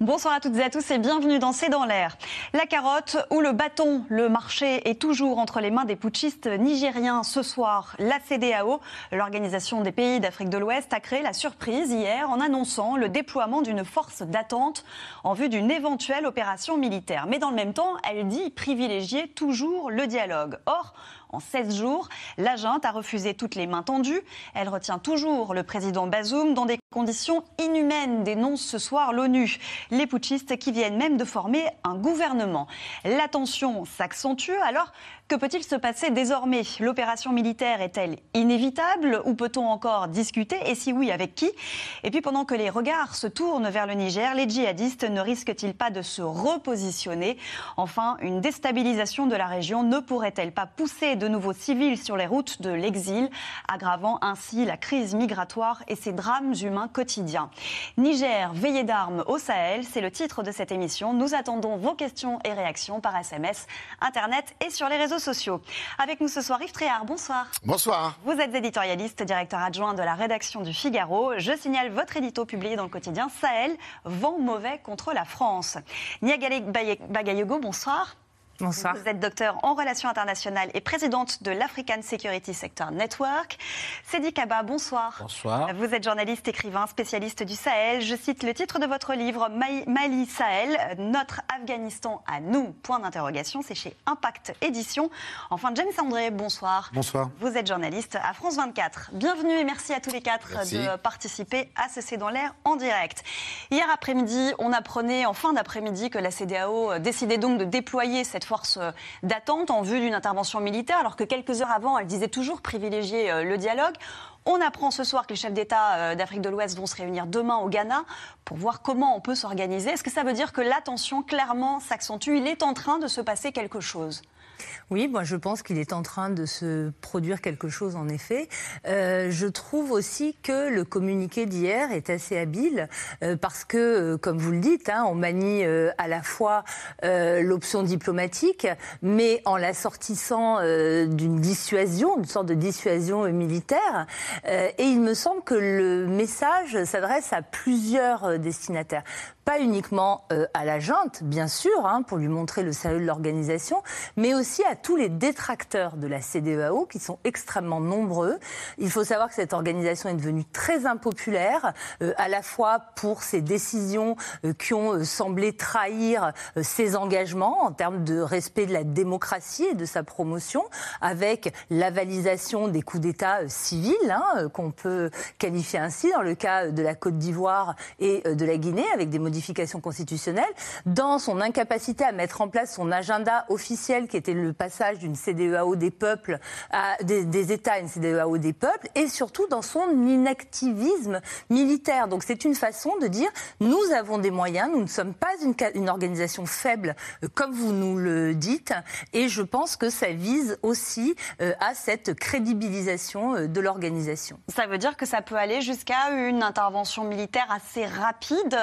Bonsoir à toutes et à tous et bienvenue dans C'est dans l'air. La carotte ou le bâton, le marché est toujours entre les mains des putschistes nigériens. Ce soir, la CDAO, l'Organisation des pays d'Afrique de l'Ouest, a créé la surprise hier en annonçant le déploiement d'une force d'attente en vue d'une éventuelle opération militaire. Mais dans le même temps, elle dit privilégier toujours le dialogue. Or, en 16 jours. La junte a refusé toutes les mains tendues. Elle retient toujours le président Bazoum dans des conditions inhumaines, dénonce ce soir l'ONU. Les putschistes qui viennent même de former un gouvernement. La tension s'accentue alors que peut-il se passer désormais? L'opération militaire est-elle inévitable ou peut-on encore discuter? Et si oui, avec qui? Et puis pendant que les regards se tournent vers le Niger, les djihadistes ne risquent-ils pas de se repositionner? Enfin, une déstabilisation de la région ne pourrait-elle pas pousser de nouveaux civils sur les routes de l'exil, aggravant ainsi la crise migratoire et ses drames humains quotidiens? Niger, veillée d'armes au Sahel, c'est le titre de cette émission. Nous attendons vos questions et réactions par SMS, Internet et sur les réseaux sociaux. Avec nous ce soir, Yves Tréhard, bonsoir. Bonsoir. Vous êtes éditorialiste, directeur adjoint de la rédaction du Figaro. Je signale votre édito publié dans le quotidien Sahel, vent mauvais contre la France. Niagale Bagayogo, bonsoir. Bonsoir. Vous êtes docteur en relations internationales et présidente de l'African Security Sector Network. Sedi Kaba, bonsoir. Bonsoir. Vous êtes journaliste, écrivain, spécialiste du Sahel. Je cite le titre de votre livre Mali Sahel, notre Afghanistan à nous, point d'interrogation. C'est chez Impact Édition. Enfin, James André, bonsoir. Bonsoir. Vous êtes journaliste à France 24. Bienvenue et merci à tous les quatre de participer à ce C'est dans l'air en direct. Hier après-midi, on apprenait en fin d'après-midi que la CDAO décidait donc de déployer cette force euh, d'attente en vue d'une intervention militaire, alors que quelques heures avant, elle disait toujours privilégier euh, le dialogue. On apprend ce soir que les chefs d'État euh, d'Afrique de l'Ouest vont se réunir demain au Ghana pour voir comment on peut s'organiser. Est-ce que ça veut dire que la clairement s'accentue? Il est en train de se passer quelque chose oui, moi je pense qu'il est en train de se produire quelque chose en effet. Euh, je trouve aussi que le communiqué d'hier est assez habile euh, parce que, euh, comme vous le dites, hein, on manie à la fois l'option diplomatique, mais en la sortissant euh, d'une dissuasion, une sorte de dissuasion militaire. et il me semble que le message s'adresse à plusieurs destinataires pas uniquement euh, à la junte, bien sûr, hein, pour lui montrer le sérieux de l'organisation, mais aussi à tous les détracteurs de la CDEAO, qui sont extrêmement nombreux. Il faut savoir que cette organisation est devenue très impopulaire, euh, à la fois pour ses décisions euh, qui ont euh, semblé trahir euh, ses engagements en termes de respect de la démocratie et de sa promotion, avec l'avalisation des coups d'État euh, civils, hein, qu'on peut qualifier ainsi dans le cas de la Côte d'Ivoire et de la Guinée, avec des modifications constitutionnelles, dans son incapacité à mettre en place son agenda officiel qui était le passage d'une CDEAO des peuples à des, États à une CDEAO des peuples, et surtout dans son inactivisme militaire. Donc c'est une façon de dire nous avons des moyens, nous ne sommes pas une, organisation faible euh, comme vous nous le dites, et je pense que ça vise aussi euh, à cette crédibilisation euh, de l'organisation. Ça veut dire que ça peut aller jusqu'à une intervention militaire assez rapide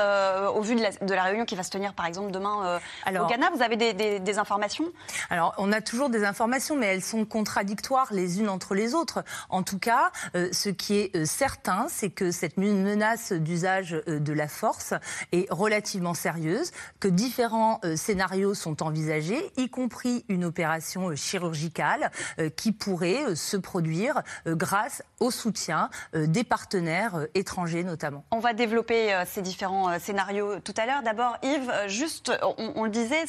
au vu de la, de la réunion qui va se tenir par exemple demain euh, Alors- au Ghana. Vous avez des, des- des informations? Alors, on a toujours des informations, mais elles sont contradictoires les unes entre les autres. En tout cas, euh, ce qui est euh, certain, c'est que cette menace d'usage euh, de la force est relativement sérieuse, que différents scénarios sont envisagés, y compris une opération chirurgicale qui pourrait se produire grâce au soutien des partenaires étrangers notamment. On va développer ces différents scénarios tout à l'heure. D'abord, Yves, euh, juste, on, on le disait,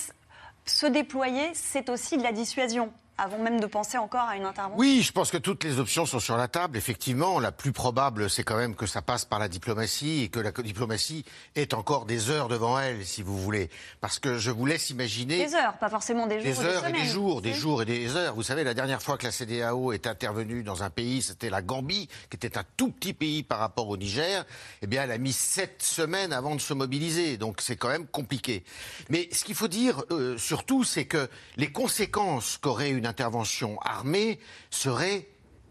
se déployer, c'est aussi de la dissuasion. Avant même de penser encore à une intervention Oui, je pense que toutes les options sont sur la table. Effectivement, la plus probable, c'est quand même que ça passe par la diplomatie et que la diplomatie ait encore des heures devant elle, si vous voulez. Parce que je vous laisse imaginer... Des heures, pas forcément des jours Des ou heures et semaines. des jours, des jours et des heures. Vous savez, la dernière fois que la CDAO est intervenue dans un pays, c'était la Gambie, qui était un tout petit pays par rapport au Niger. Eh bien, elle a mis sept semaines avant de se mobiliser. Donc, c'est quand même compliqué. Mais ce qu'il faut dire, euh, surtout, c'est que les conséquences qu'aurait une intervention armée seraient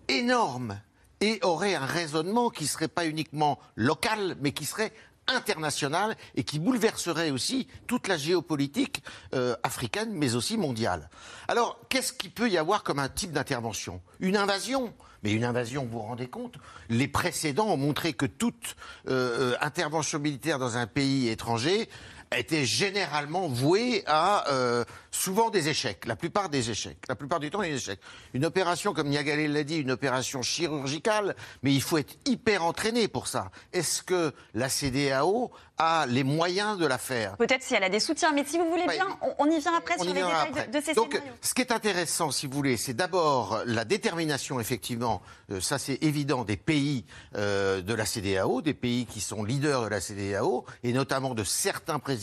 énormes et auraient un raisonnement qui serait pas uniquement local, mais qui serait internationale et qui bouleverserait aussi toute la géopolitique euh, africaine, mais aussi mondiale. Alors, qu'est-ce qu'il peut y avoir comme un type d'intervention? Une invasion? Mais une invasion, vous vous rendez compte? Les précédents ont montré que toute euh, euh, intervention militaire dans un pays étranger était généralement vouée à euh, souvent des échecs, la plupart des échecs, la plupart du temps des échecs. Une opération, comme Niagalé l'a dit, une opération chirurgicale, mais il faut être hyper entraîné pour ça. Est-ce que la CDAO a les moyens de la faire? Peut-être si elle a des soutiens, mais si vous voulez bien, on, y vient après sur les détails de, ces Donc, scénarios. Ce qui est intéressant, si vous voulez, c'est d'abord la détermination, effectivement, euh, ça c'est évident, des pays euh, de la CDAO, des pays qui sont leaders de la CDAO, et notamment de certains présidents,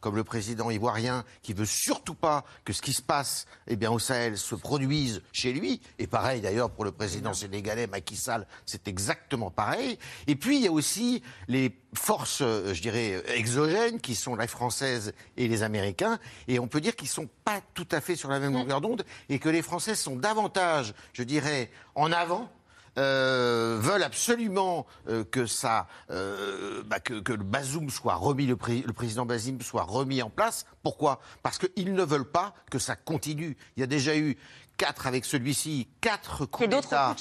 comme le président ivoirien, qui veut surtout pas que ce qui se passe eh bien, au Sahel se produise chez lui. Et pareil d'ailleurs pour le président sénégalais Macky Sall, c'est exactement pareil. Et puis il y a aussi les forces, euh, je dirais, exogènes, qui sont les Françaises et les Américains. Et on peut dire qu'ils ne sont pas tout à fait sur la même longueur d'onde et que les Français sont davantage, je dirais, en avant euh, veulent absolument euh, que ça, euh, bah, que, le Bazoum soit remis, le, président Bazoum soit remis en place. Pourquoi? Parce qu'ils ne veulent pas que ça continue. Il y a déjà eu quatre avec celui-ci, quatre coups d'État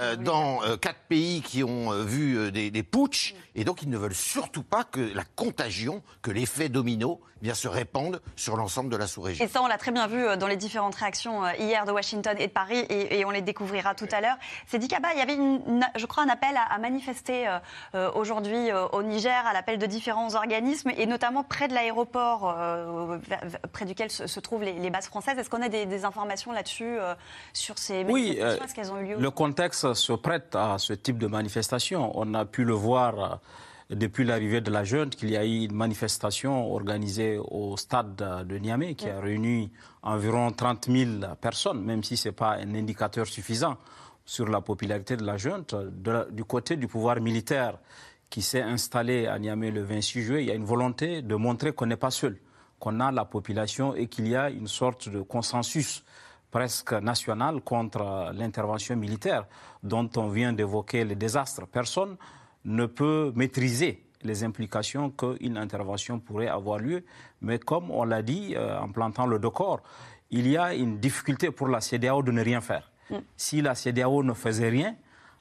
euh, dans euh, quatre pays qui ont euh, vu euh, des, des putsch, et donc ils ne veulent surtout pas que la contagion, que l'effet domino, eh bien se répande sur l'ensemble de la sous-région. Et ça, on l'a très bien vu euh, dans les différentes réactions hier de Washington et de Paris, et, et on les découvrira tout à l'heure. C'est dit Kaba, il y avait, une, je crois, un appel à, à manifester aujourd'hui au Niger, à l'appel de différents organismes, et notamment près de l'aéroport, près duquel se, se trouvent les, les, bases françaises. Est-ce qu'on a des, des informations là-dessus? Euh, sur ces manifestations? Oui, qu'elles ont eu lieu le contexte se prête à ce type de manifestation. On a pu le voir depuis l'arrivée de la junte qu'il y a eu une manifestation organisée au stade de Niamey qui a réuni environ 30 000 personnes, même si ce n'est pas un indicateur suffisant sur la popularité de la junte. Du côté du pouvoir militaire qui s'est installé à Niamey le 26 juillet, il y a une volonté de montrer qu'on n'est pas seul, qu'on a la population et qu'il y a une sorte de consensus presque national contre l'intervention militaire dont on vient d'évoquer les désastres. Personne ne peut maîtriser les implications qu'une intervention pourrait avoir lieu. Mais comme on l'a dit euh, en plantant le décor, il y a une difficulté pour la CDAO de ne rien faire. Mm. Si la CDAO ne faisait rien,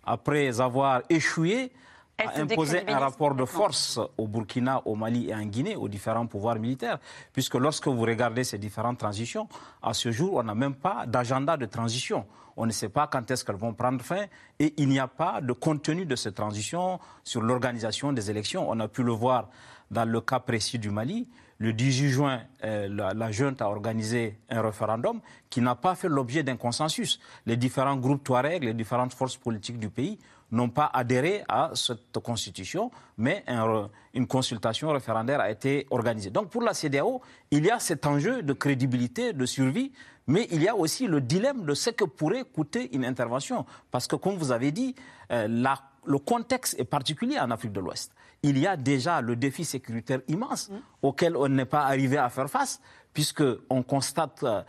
après avoir échoué, a imposé un rapport de force au Burkina, au Mali et en Guinée, aux différents pouvoirs militaires. Puisque lorsque vous regardez ces différentes transitions, à ce jour, on n'a même pas d'agenda de transition. On ne sait pas quand est-ce qu'elles vont prendre fin et il n'y a pas de contenu de ces transitions sur l'organisation des élections. On a pu le voir dans le cas précis du Mali. Le 18 juin, euh, la, la, junte a organisé un référendum qui n'a pas fait l'objet d'un consensus. Les différents groupes Touareg, les différentes forces politiques du pays n'ont pas adhéré à cette constitution, mais un, une consultation référendaire a été organisée. Donc pour la CDAO, il y a cet enjeu de crédibilité, de survie, mais il y a aussi le dilemme de ce que pourrait coûter une intervention. Parce que, comme vous avez dit, euh, la, le contexte est particulier en Afrique de l'Ouest. Il y a déjà le défi sécuritaire immense mmh. auquel on n'est pas arrivé à faire face puisqu'on constate euh,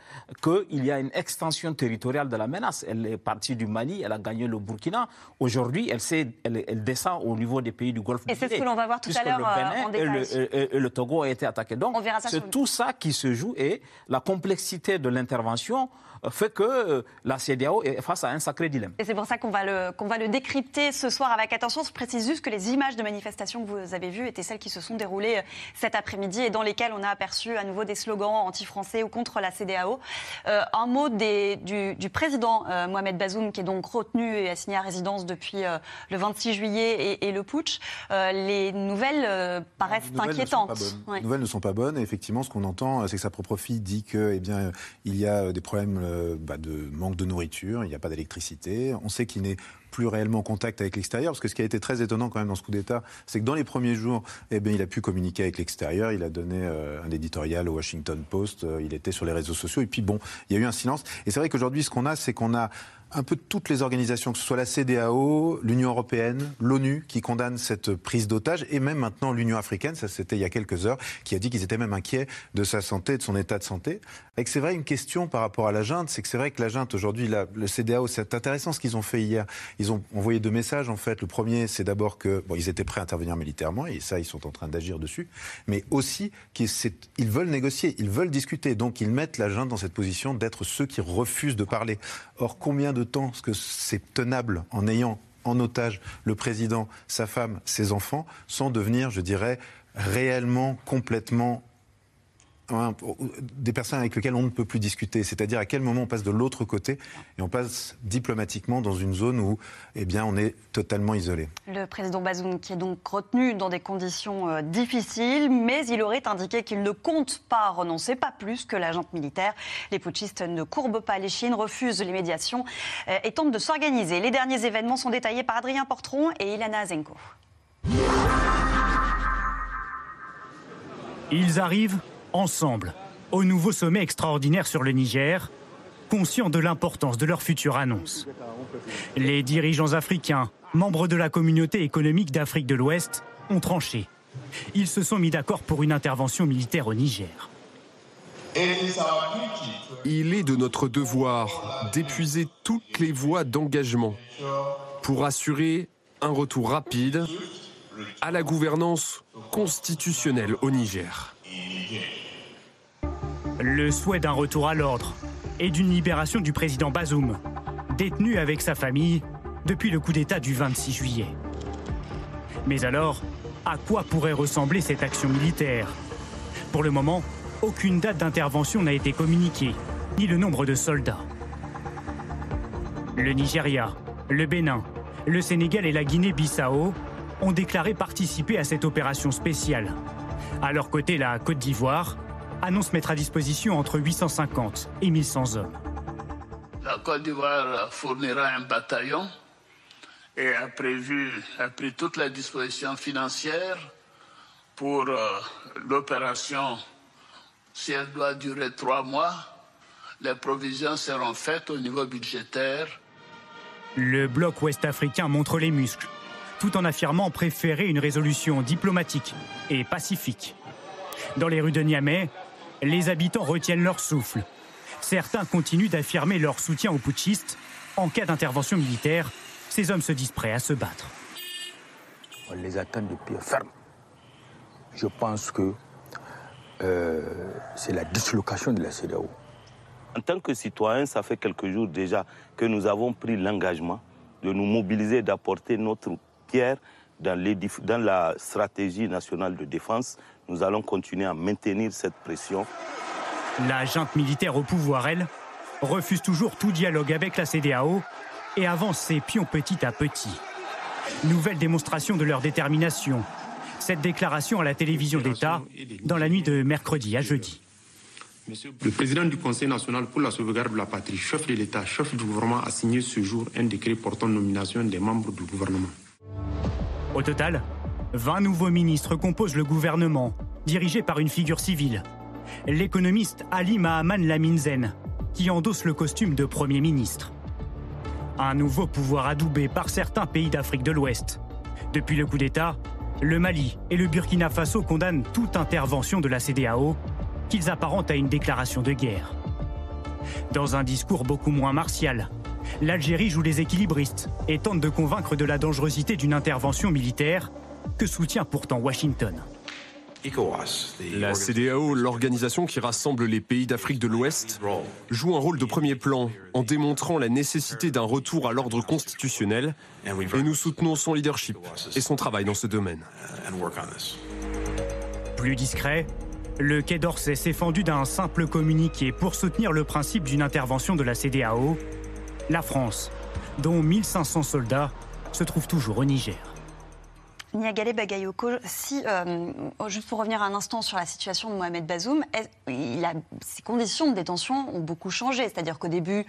qu'il y a une extension territoriale de la menace. Elle est partie du Mali, elle a gagné le Burkina. Aujourd'hui, elle, elle, elle, descend au niveau des pays du Golfe Et c'est ce que l'on va voir tout à l'heure euh, en détail. Et le, et le, Togo a été attaqué. Donc, c'est tout ça qui se joue et la complexité de l'intervention fait que la CDAO est face à un sacré dilemme. Et c'est pour ça qu'on va, le, qu'on va le décrypter ce soir avec attention. Je précise juste que les images de manifestations que vous avez vues étaient celles qui se sont déroulées cet après-midi et dans lesquelles on a aperçu à nouveau des slogans anti-français ou contre la CDAO. Euh, un mot des, du, du, président euh, Mohamed Bazoum qui est donc retenu et assigné à résidence depuis euh, le 26 juillet et, et le putsch. les nouvelles paraissent les nouvelles inquiétantes. Ouais. Les nouvelles ne sont pas bonnes. Et effectivement, ce qu'on entend, c'est que sa propre fille dit que, eh bien, il y a des problèmes bah, de manque de nourriture, il n'y a pas d'électricité. On sait qu'il n'est plus réellement en contact avec l'extérieur, parce que ce qui a été très étonnant quand même dans ce coup d'État, c'est que dans les premiers jours, eh bien, il a pu communiquer avec l'extérieur, il a donné euh, un éditorial au Washington Post, euh, il était sur les réseaux sociaux, et puis bon, il y a eu un silence. Et c'est vrai qu'aujourd'hui, ce qu'on a, c'est qu'on a un peu toutes les organisations, que ce soit la CDAO, l'Union européenne, l'ONU, qui condamnent cette prise d'otage, et même maintenant l'Union africaine, ça c'était il y a quelques heures, qui a dit qu'ils étaient même inquiets de sa santé, de son état de santé. Et que c'est vrai, une question par rapport à la junte, c'est que c'est vrai que la junte aujourd'hui, le CDAO, c'est intéressant ce qu'ils ont fait hier. Ils ont envoyé deux messages en fait. Le premier, c'est d'abord que bon, ils étaient prêts à intervenir militairement, et ça, ils sont en train d'agir dessus, mais aussi qu'ils ils veulent négocier, ils veulent discuter, donc ils mettent la junte dans cette position d'être ceux qui refusent de parler. Or, combien de temps est-ce que c'est tenable en ayant en otage le président, sa femme, ses enfants, sans devenir, je dirais, réellement complètement des personnes avec lesquelles on ne peut plus discuter. C'est-à-dire à quel moment on passe de l'autre côté et on passe diplomatiquement dans une zone où eh bien, on est totalement isolé. Le président Bazoum qui est donc retenu dans des conditions euh, difficiles, mais il aurait indiqué qu'il ne compte pas renoncer, pas plus que l'agent militaire. Les putschistes ne courbent pas les chines, refusent les médiations euh, et tentent de s'organiser. Les derniers événements sont détaillés par Adrien Portron et Ilana Azenko. Ils arrivent ensemble au nouveau sommet extraordinaire sur le Niger, conscients de l'importance de leur future annonce. Les dirigeants africains, membres de la communauté économique d'Afrique de l'Ouest, ont tranché. Ils se sont mis d'accord pour une intervention militaire au Niger. Il est de notre devoir d'épuiser toutes les voies d'engagement pour assurer un retour rapide à la gouvernance constitutionnelle au Niger le souhait d'un retour à l'ordre et d'une libération du président Bazoum, détenu avec sa famille depuis le coup d'État du 26 juillet. Mais alors, à quoi pourrait ressembler cette action militaire? Pour le moment, aucune date d'intervention n'a été communiquée, ni le nombre de soldats. Le Nigeria, le Bénin, le Sénégal et la Guinée-Bissau ont déclaré participer à cette opération spéciale. À leur côté, la Côte d'Ivoire annonce mettre à disposition entre 850 et 1100 hommes. La Côte d'Ivoire fournira un bataillon et a prévu, a pris toutes les dispositions financières pour euh, l'opération. Si elle doit durer trois mois, les provisions seront faites au niveau budgétaire. Le bloc ouest-africain montre les muscles, tout en affirmant préférer une résolution diplomatique et pacifique. Dans les rues de Niamey, les habitants retiennent leur souffle. Certains continuent d'affirmer leur soutien aux putschistes. En cas d'intervention militaire, ces hommes se disent prêts à se battre. On les attend de pied ferme. Je pense que euh, c'est la dislocation de la CEDEAO. En tant que citoyens, ça fait quelques jours déjà que nous avons pris l'engagement de nous mobiliser, d'apporter notre pierre dans, la stratégie nationale de défense, nous allons continuer à maintenir cette pression. La junte militaire au pouvoir, elle, refuse toujours tout dialogue avec la CDAO et avance ses pions petit à petit. Nouvelle démonstration de leur détermination. Cette déclaration à la télévision d'État dans la nuit de mercredi à jeudi. Le président du Conseil national pour la sauvegarde de la patrie, chef de l'État, chef du gouvernement, a signé ce jour un décret portant nomination des membres du gouvernement. Au total, 20 nouveaux ministres composent le gouvernement, dirigé par une figure civile. L'économiste Ali Mahaman Laminzen, qui endosse le costume de Premier ministre. Un nouveau pouvoir adoubé par certains pays d'Afrique de l'Ouest. Depuis le coup d'État, le Mali et le Burkina Faso condamnent toute intervention de la CDAO, qu'ils apparentent à une déclaration de guerre. Dans un discours beaucoup moins martial, l'Algérie joue les équilibristes et tente de convaincre de la dangerosité d'une intervention militaire que soutient pourtant Washington. La CDAO, l'organisation qui rassemble les pays d'Afrique de l'Ouest, joue un rôle de premier plan en démontrant la nécessité d'un retour à l'ordre constitutionnel et nous soutenons son leadership et son travail dans ce domaine. Plus discret, le Quai d'Orsay s'est fendu d'un simple communiqué pour soutenir le principe d'une intervention de la CDAO la France, dont 1500 soldats, se trouve toujours au Niger. Niagale Bagayoko, si, euh, juste pour revenir un instant sur la situation de Mohamed Bazoum, ses conditions de détention ont beaucoup changé. C'est-à-dire qu'au début,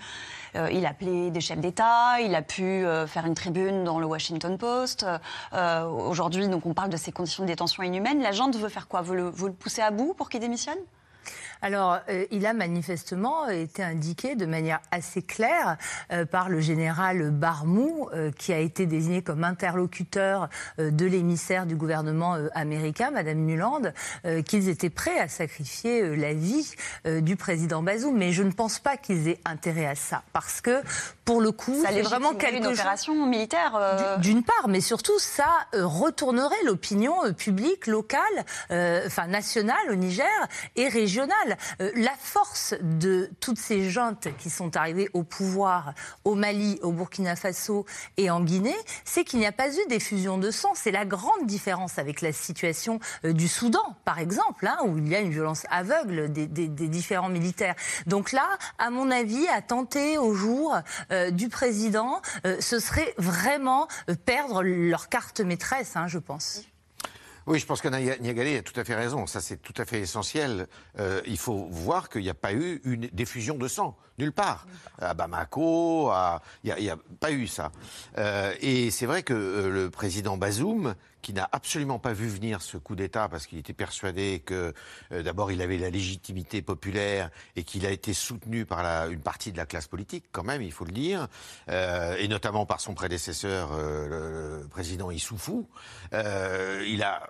euh, il appelait des chefs d'État, il a pu euh, faire une tribune dans le Washington Post. Aujourd'hui, on parle de ses conditions de détention inhumaines. La gente veut faire quoi? Veut le, veut le pousser à bout pour qu'il démissionne? Alors, euh, il a manifestement été indiqué de manière assez claire euh, par le général Barmou, euh, qui a été désigné comme interlocuteur de l'émissaire du gouvernement américain, Madame Nuland, qu'ils étaient prêts à sacrifier la vie du président Bazoum. Mais je ne pense pas qu'ils aient intérêt à ça, parce que pour le coup, c'est vraiment quelque une opération militaire. D'une part, mais surtout, ça retournerait l'opinion publique locale, enfin nationale au Niger et régionale. Euh, la force de toutes ces juntes qui sont arrivées au pouvoir au Mali, au Burkina Faso et en Guinée, c'est qu'il n'y a pas eu d'effusion de sang. C'est la grande différence avec la situation euh, du Soudan, par exemple, hein, où il y a une violence aveugle des, différents militaires. Donc là, à mon avis, à tenter au jour euh, du président, ce serait vraiment perdre leur carte maîtresse, hein, je pense. Oui, je pense que Niagalé a tout à fait raison. Ça, c'est tout à fait essentiel. Euh, il faut voir qu'il n'y a pas eu une diffusion de sang, nulle part. À Bamako, il n'y a, pas eu ça. Euh, et c'est vrai que euh, le président Bazoum, qui n'a absolument pas vu venir ce coup d'État parce qu'il était persuadé que d'abord il avait la légitimité populaire et qu'il a été soutenu par une partie de la classe politique, quand même, il faut le dire, et notamment par son prédécesseur, le, président Issoufou. il a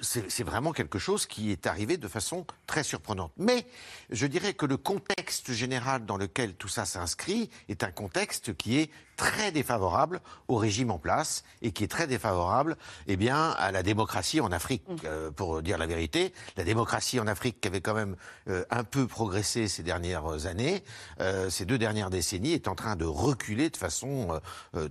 c'est vraiment quelque chose qui est arrivé de façon très surprenante. Mais je dirais que le contexte général dans lequel tout ça s'inscrit est un contexte qui est très défavorable au régime en place et qui est très défavorable eh bien, à la démocratie en Afrique, mm. euh, pour dire la vérité. La démocratie en Afrique qui avait quand même euh, un peu progressé ces dernières années, euh, ces deux dernières décennies, est en train de reculer de façon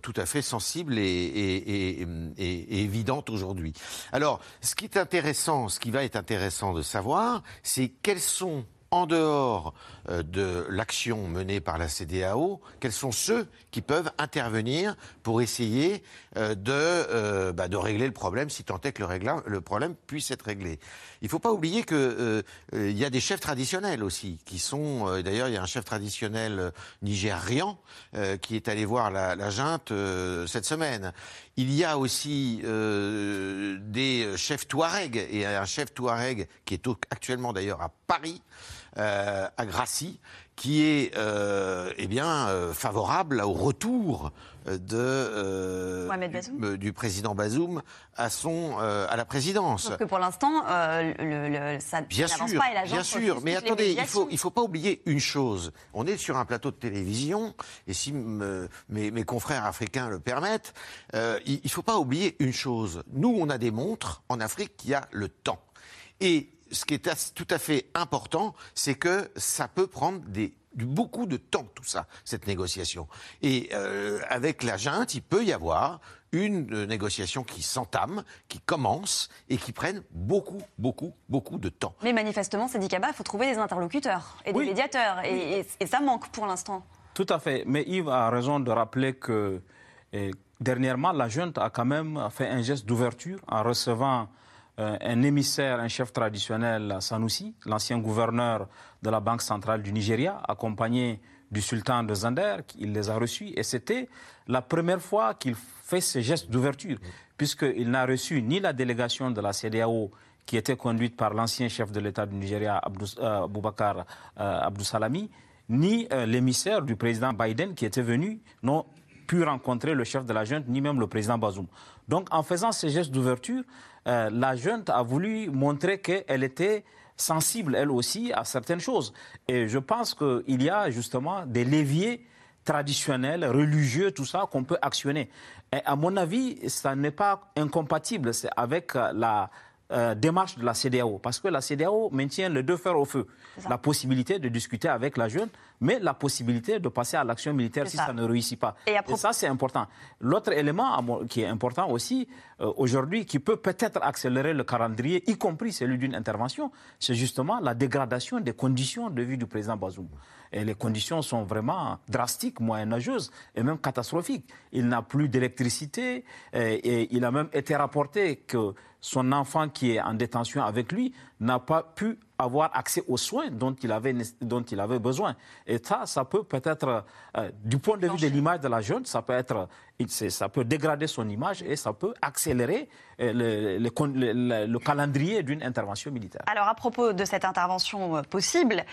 tout à fait sensible et, et, et évidente aujourd'hui. Alors, ce qui est intéressant, ce qui va être intéressant de savoir, c'est quels sont en dehors euh, de l'action menée par la CDAO, quels sont ceux qui peuvent intervenir pour essayer euh, de, euh, bah, de régler le problème, si tant est que le, le problème puisse être réglé. Il ne faut pas oublier qu'il y a des chefs traditionnels aussi, qui sont, d'ailleurs il y a un chef traditionnel nigérian qui est allé voir la, la junte cette semaine. Il y a aussi des chefs Touareg, et un chef Touareg qui est actuellement d'ailleurs à Paris, euh, à Gracie, qui est euh, eh bien, euh, favorable au retour de, du président Bazoum à, son, à la présidence. Sauf que pour l'instant, le, ça n'avance pas et la Bien sûr, mais attendez, il ne faut, il faut pas oublier une chose. On est sur un plateau de télévision, et si mes, mes, confrères africains le permettent, il ne faut pas oublier une chose. Nous, on a des montres en Afrique qui a le temps. Et ce qui est tout à fait important, c'est que ça peut prendre beaucoup de temps, tout ça, cette négociation. Et euh, avec la junte, il peut y avoir une euh, négociation qui s'entame, qui commence et qui prenne beaucoup, beaucoup, beaucoup de temps. Mais manifestement, c'est dit il faut trouver des interlocuteurs et des médiateurs. Et, ça manque pour l'instant. Tout à fait. Mais Yves a raison de rappeler que dernièrement, la junte a quand même fait un geste d'ouverture en recevant euh, un émissaire, un chef traditionnel, Sanoussi, l'ancien gouverneur de la Banque centrale du Nigeria, accompagné du sultan de Zander, il les a reçus. Et c'était la première fois qu'il fait ce geste d'ouverture, puisqu'il n'a reçu ni la délégation de la CDAO qui était conduite par l'ancien chef de l'État du Nigeria, euh, Aboubakar euh, Abdou Salami, ni l'émissaire du président Biden qui était venu, n'ont pu rencontrer le chef de la junte, ni même le président Bazoum. Donc en faisant ce geste d'ouverture, euh, la junte a voulu montrer qu'elle était sensible, elle aussi, à certaines choses. Et je pense qu'il y a justement des leviers traditionnels, religieux, tout ça, qu'on peut actionner. Et à mon avis, ça n'est pas incompatible avec la, euh, démarche de la CDAO, parce que la CDAO maintient les deux fers au feu. La possibilité de discuter avec la jeune, mais la possibilité de passer à l'action militaire si ça. ne réussit pas. Et, ça, c'est important. L'autre élément qui est important aussi, euh, aujourd'hui, qui peut peut-être accélérer le calendrier, y compris celui d'une intervention, c'est justement la dégradation des conditions de vie du président Bazoum. Et les conditions sont vraiment drastiques, moyenâgeuses et même catastrophiques. Il n'a plus d'électricité et il a même été rapporté que son enfant qui est en détention avec lui n'a pas pu avoir accès aux soins dont il avait, dont il avait besoin. Et ça, ça peut peut-être, euh, du point de vue de l'image de la jeune, ça peut être, ça peut dégrader son image et ça peut accélérer euh, le, le, le, calendrier d'une intervention militaire. Alors à propos de cette intervention euh, possible,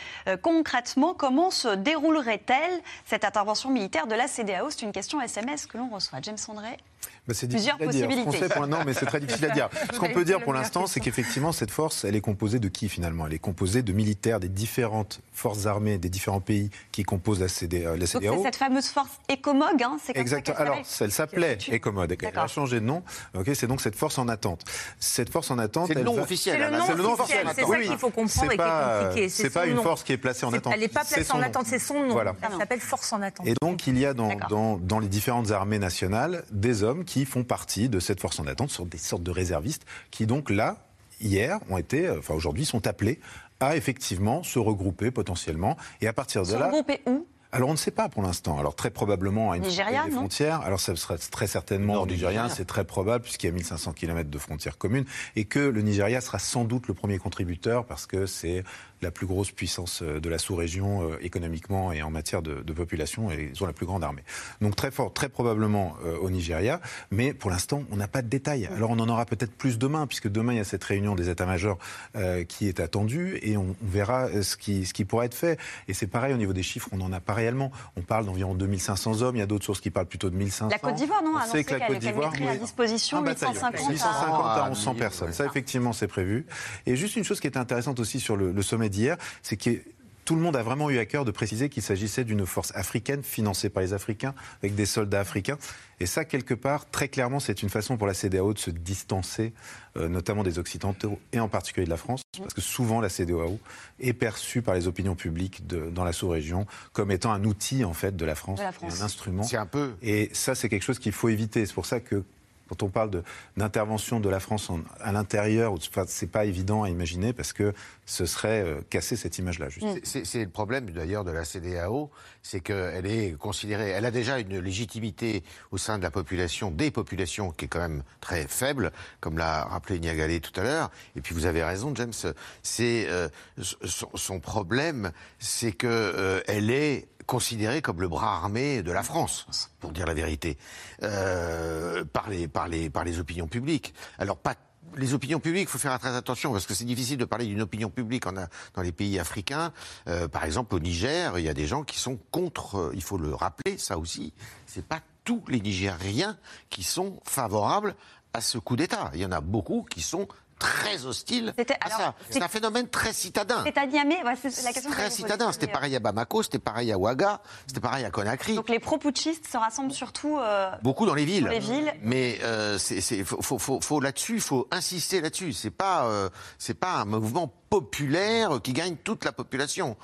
concrètement, comment se déroulerait-elle cette intervention militaire de la CDAO C'est une question SMS que l'on reçoit. James André? Bah, c'est Plusieurs possibilités. non, mais c'est très difficile à dire. Ce qu'on peut dire pour l'instant, c'est qu'effectivement, cette force, elle est composée de qui finalement? Elle est composée de militaires des différentes forces armées des différents pays qui composent la, CD, euh, la CDAO. Donc c'est cette fameuse force ECOMOG, hein c'est Exactement. Alors, elle s'appelait ECOMOG. Elle a changé de nom. Ok, c'est donc cette force en attente. Cette force en attente. C'est le nom officiel. C'est le nom officiel. C'est ça qu'il faut comprendre et qui est compliqué. C'est pas une force qui est placée en attente. Elle n'est pas placée en attente, c'est son nom. Elle s'appelle force en attente. Et donc, il y a dans, dans les différentes armées nationales des hommes qui font partie de cette force en attente, sont des sortes de réservistes, qui donc là, hier, ont été, euh, enfin aujourd'hui, sont appelés à effectivement se regrouper potentiellement. Et à partir de se là. Regrouper où? Alors on ne sait pas pour l'instant. Alors très probablement à une Nigeria, des frontières. Alors ça serait très certainement au Nigeria, c'est très probable puisqu'il y a 1500 km de frontières communes et que le Nigeria sera sans doute le premier contributeur parce que c'est la plus grosse puissance euh, de la sous-région euh, économiquement et en matière de, population et ils ont la plus grande armée. Donc très fort, très probablement euh, au Nigeria, mais pour l'instant on n'a pas de détails. Alors on en aura peut-être plus demain puisque demain il y a cette réunion des états-majors qui est attendue et on, verra ce qui, ce qui pourra être fait. Et c'est pareil au niveau des chiffres, on n'en a pas réellement. On parle d'environ 2500 hommes, il y a d'autres sources qui parlent plutôt de 1500. La Côte d'Ivoire, non On sait que la Côte d'Ivoire à disposition 850, 850 à 1100 personnes. Ça effectivement c'est prévu. Et juste une chose qui est intéressante aussi sur le, le sommet d'hier, c'est que tout le monde a vraiment eu à cœur de préciser qu'il s'agissait d'une force africaine financée par les Africains, avec des soldats africains. Et ça, quelque part, très clairement, c'est une façon pour la CDAO de se distancer, euh, notamment des Occidentaux et en particulier de la France, parce que souvent la CDAO est perçue par les opinions publiques dans la sous-région comme étant un outil en fait de la France, un instrument. C'est un peu. Et ça, c'est quelque chose qu'il faut éviter. C'est pour ça que quand on parle d'intervention de, la France à l'intérieur, c'est pas évident à imaginer parce que ce serait euh, casser cette image-là. C'est le problème d'ailleurs de la CDAO, c'est qu'elle est considérée, elle a déjà une légitimité au sein de la population, des populations qui est quand même très faible, comme l'a rappelé Niagalé tout à l'heure. Et puis vous avez raison, James. Euh, son, problème, c'est que euh, est considéré comme le bras armé de la France, pour dire la vérité, euh, par, les, par, les, par les opinions publiques. Alors pas les opinions publiques, il faut faire très attention parce que c'est difficile de parler d'une opinion publique en, dans les pays africains. Euh, par exemple, au Niger, il y a des gens qui sont contre. Euh, il faut le rappeler, ça aussi. C'est pas tous les Nigériens qui sont favorables à ce coup d'État. Il y en a beaucoup qui sont très hostile à ça. C'est un phénomène très citadin. C'est à Niamey, c'est la question. Très citadin. C'était pareil à Bamako, c'était pareil à Ouaga, c'était pareil à Conakry. Donc les pro-putschistes se rassemblent surtout. Euh, Beaucoup dans les villes. Dans les villes. Mais euh, c'est, faut, faut, faut, là-dessus, il faut insister là-dessus. C'est pas, euh, c'est pas un mouvement populaire qui gagne toute la population.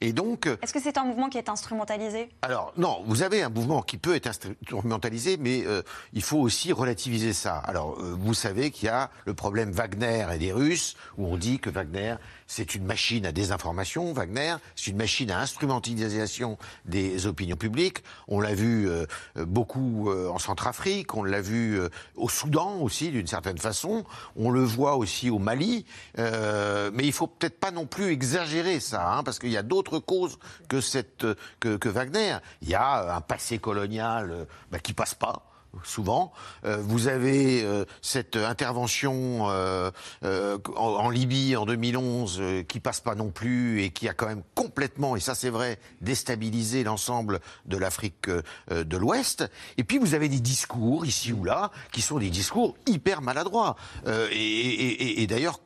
Et donc. Est-ce que c'est un mouvement qui est instrumentalisé? Alors non, vous avez un mouvement qui peut être instrumentalisé, mais euh, il faut aussi relativiser ça. Alors euh, vous savez qu'il y a le problème Wagner et des Russes, où on dit que Wagner c'est une machine à désinformation, Wagner, c'est une machine à instrumentalisation des opinions publiques. On l'a vu euh, beaucoup en Centrafrique, on l'a vu au Soudan aussi d'une certaine façon, on le voit aussi au Mali, mais il faut peut-être pas non plus exagérer ça, hein, parce qu'il y a d'autres causes que, cette, que, Wagner. Il y a un passé colonial euh, bah, qui passe pas souvent. Euh, vous avez euh, cette intervention en, Libye en 2011 qui passe pas non plus et qui a quand même complètement, et ça c'est vrai, déstabilisé l'ensemble de l'Afrique de l'Ouest. Et puis vous avez des discours ici ou là qui sont des discours hyper maladroits et d'ailleurs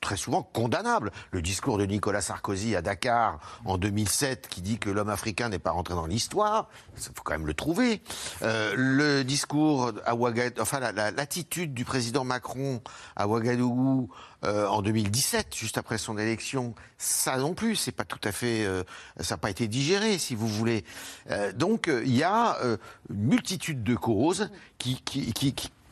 très souvent condamnable. Le discours de Nicolas Sarkozy à Dakar en 2007 qui dit que l'homme africain n'est pas rentré dans l'histoire, il faut quand même le trouver. Euh, le discours à Ouagadougou, enfin l'attitude du président Macron à Ouagadougou euh, en 2017, juste après son élection, ça non plus, c'est pas tout à fait, euh, ça n'a pas été digéré, si vous voulez. donc il y a une multitude de causes qui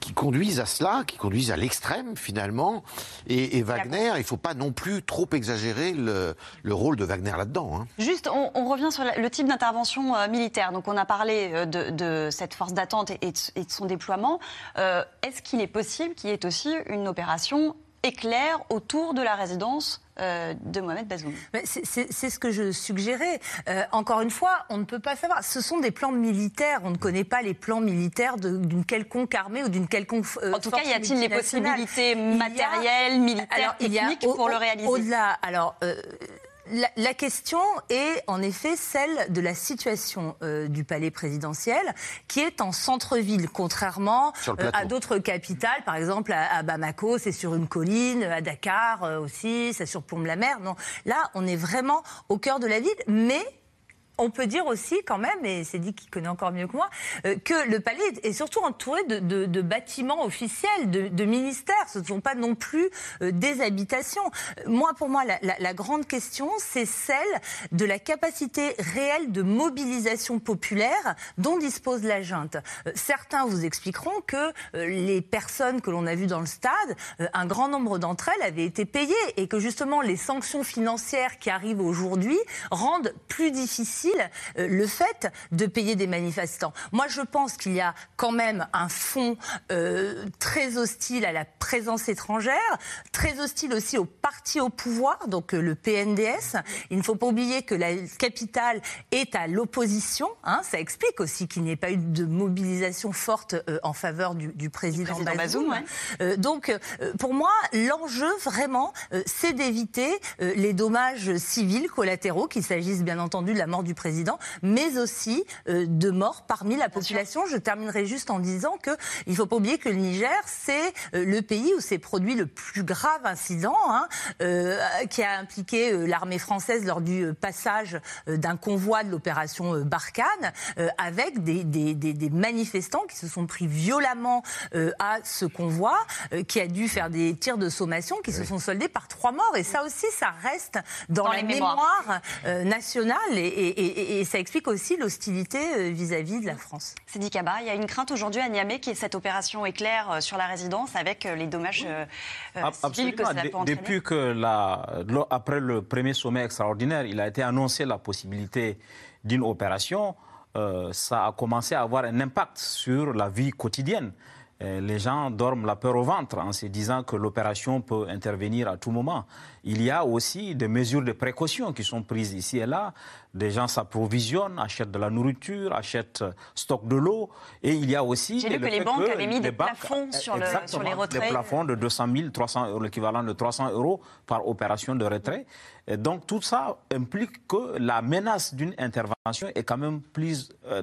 qui conduisent à cela, qui conduisent à l'extrême finalement. Et, Wagner, il ne faut pas non plus trop exagérer le, rôle de Wagner là-dedans. Hein. Juste, on, revient sur le type d'intervention euh, militaire. Donc on a parlé euh, de, cette force d'attente et, de son déploiement. Euh, est-ce qu'il est possible qu'il y ait aussi une opération éclair autour de la résidence euh, de Mohamed Bazoum. C'est ce que je suggérais. Euh, encore une fois, on ne peut pas savoir. Ce sont des plans militaires. On ne connaît pas les plans militaires d'une quelconque armée ou d'une quelconque. Euh, en tout cas, y a-t-il les possibilités matérielles, militaires, techniques pour le réaliser? Au-delà, alors la, question est en effet celle de la situation euh, du palais présidentiel, qui est en centre-ville, contrairement euh, à d'autres capitales. Par exemple, à, Bamako, c'est sur une colline, à Dakar euh, aussi, ça surplombe la mer. Non, là, on est vraiment au cœur de la ville, mais on peut dire aussi quand même, et c'est dit qu'il connaît encore mieux que moi, euh, que le palais est surtout entouré de, bâtiments officiels, de, ministères. Ce ne sont pas non plus euh, des habitations. Moi, pour moi, la, grande question, c'est celle de la capacité réelle de mobilisation populaire dont dispose la junte. Euh, certains vous expliqueront que les personnes que l'on a vues dans le stade, un grand nombre d'entre elles avaient été payées et que justement les sanctions financières qui arrivent aujourd'hui rendent plus difficile euh, le fait de payer des manifestants. Moi, je pense qu'il y a quand même un fond euh, très hostile à la présence étrangère, très hostile aussi aux partis au pouvoir, donc euh, le PNDS. Il ne faut pas oublier que la capitale est à l'opposition. Hein. ça explique aussi qu'il n'y ait pas eu de mobilisation forte en faveur du, président, Bazoum. donc, pour moi, l'enjeu vraiment, c'est d'éviter les dommages civils collatéraux, qu'il s'agisse bien entendu de la mort du président, mais aussi euh, de morts parmi la population. Je terminerai juste en disant qu'il ne faut pas oublier que le Niger, c'est euh, le pays où s'est produit le plus grave incident, hein, euh, qui a impliqué l'armée française lors du passage d'un convoi de l'opération Barkhane, avec des, des, manifestants qui se sont pris violemment à ce convoi, qui a dû faire des tirs de sommation qui se sont soldés par trois morts. Et ça aussi, ça reste dans, la mémoire nationale et et, ça explique aussi l'hostilité euh, vis-à-vis de la France. Sidi Kaba, il y a une crainte aujourd'hui à Niamey qui est cette opération éclair euh, sur la résidence avec euh, les dommages civils que ça peut entraîner. Depuis que la, après le premier sommet extraordinaire, il a été annoncé la possibilité d'une opération, ça a commencé à avoir un impact sur la vie quotidienne les gens dorment la peur au ventre en se disant que l'opération peut intervenir à tout moment. Il y a aussi des mesures de précaution qui sont prises ici et là des gens s'approvisionnent, achètent de la nourriture, achètent stock de l'eau. Et il y a aussi. J'ai vu que les banques avaient mis des plafonds sur, le, sur, les retraits. Des plafonds de 200 000, 300 euros, l'équivalent de 300 euros par opération de retrait. Et donc tout ça implique que la menace d'une intervention est quand même euh,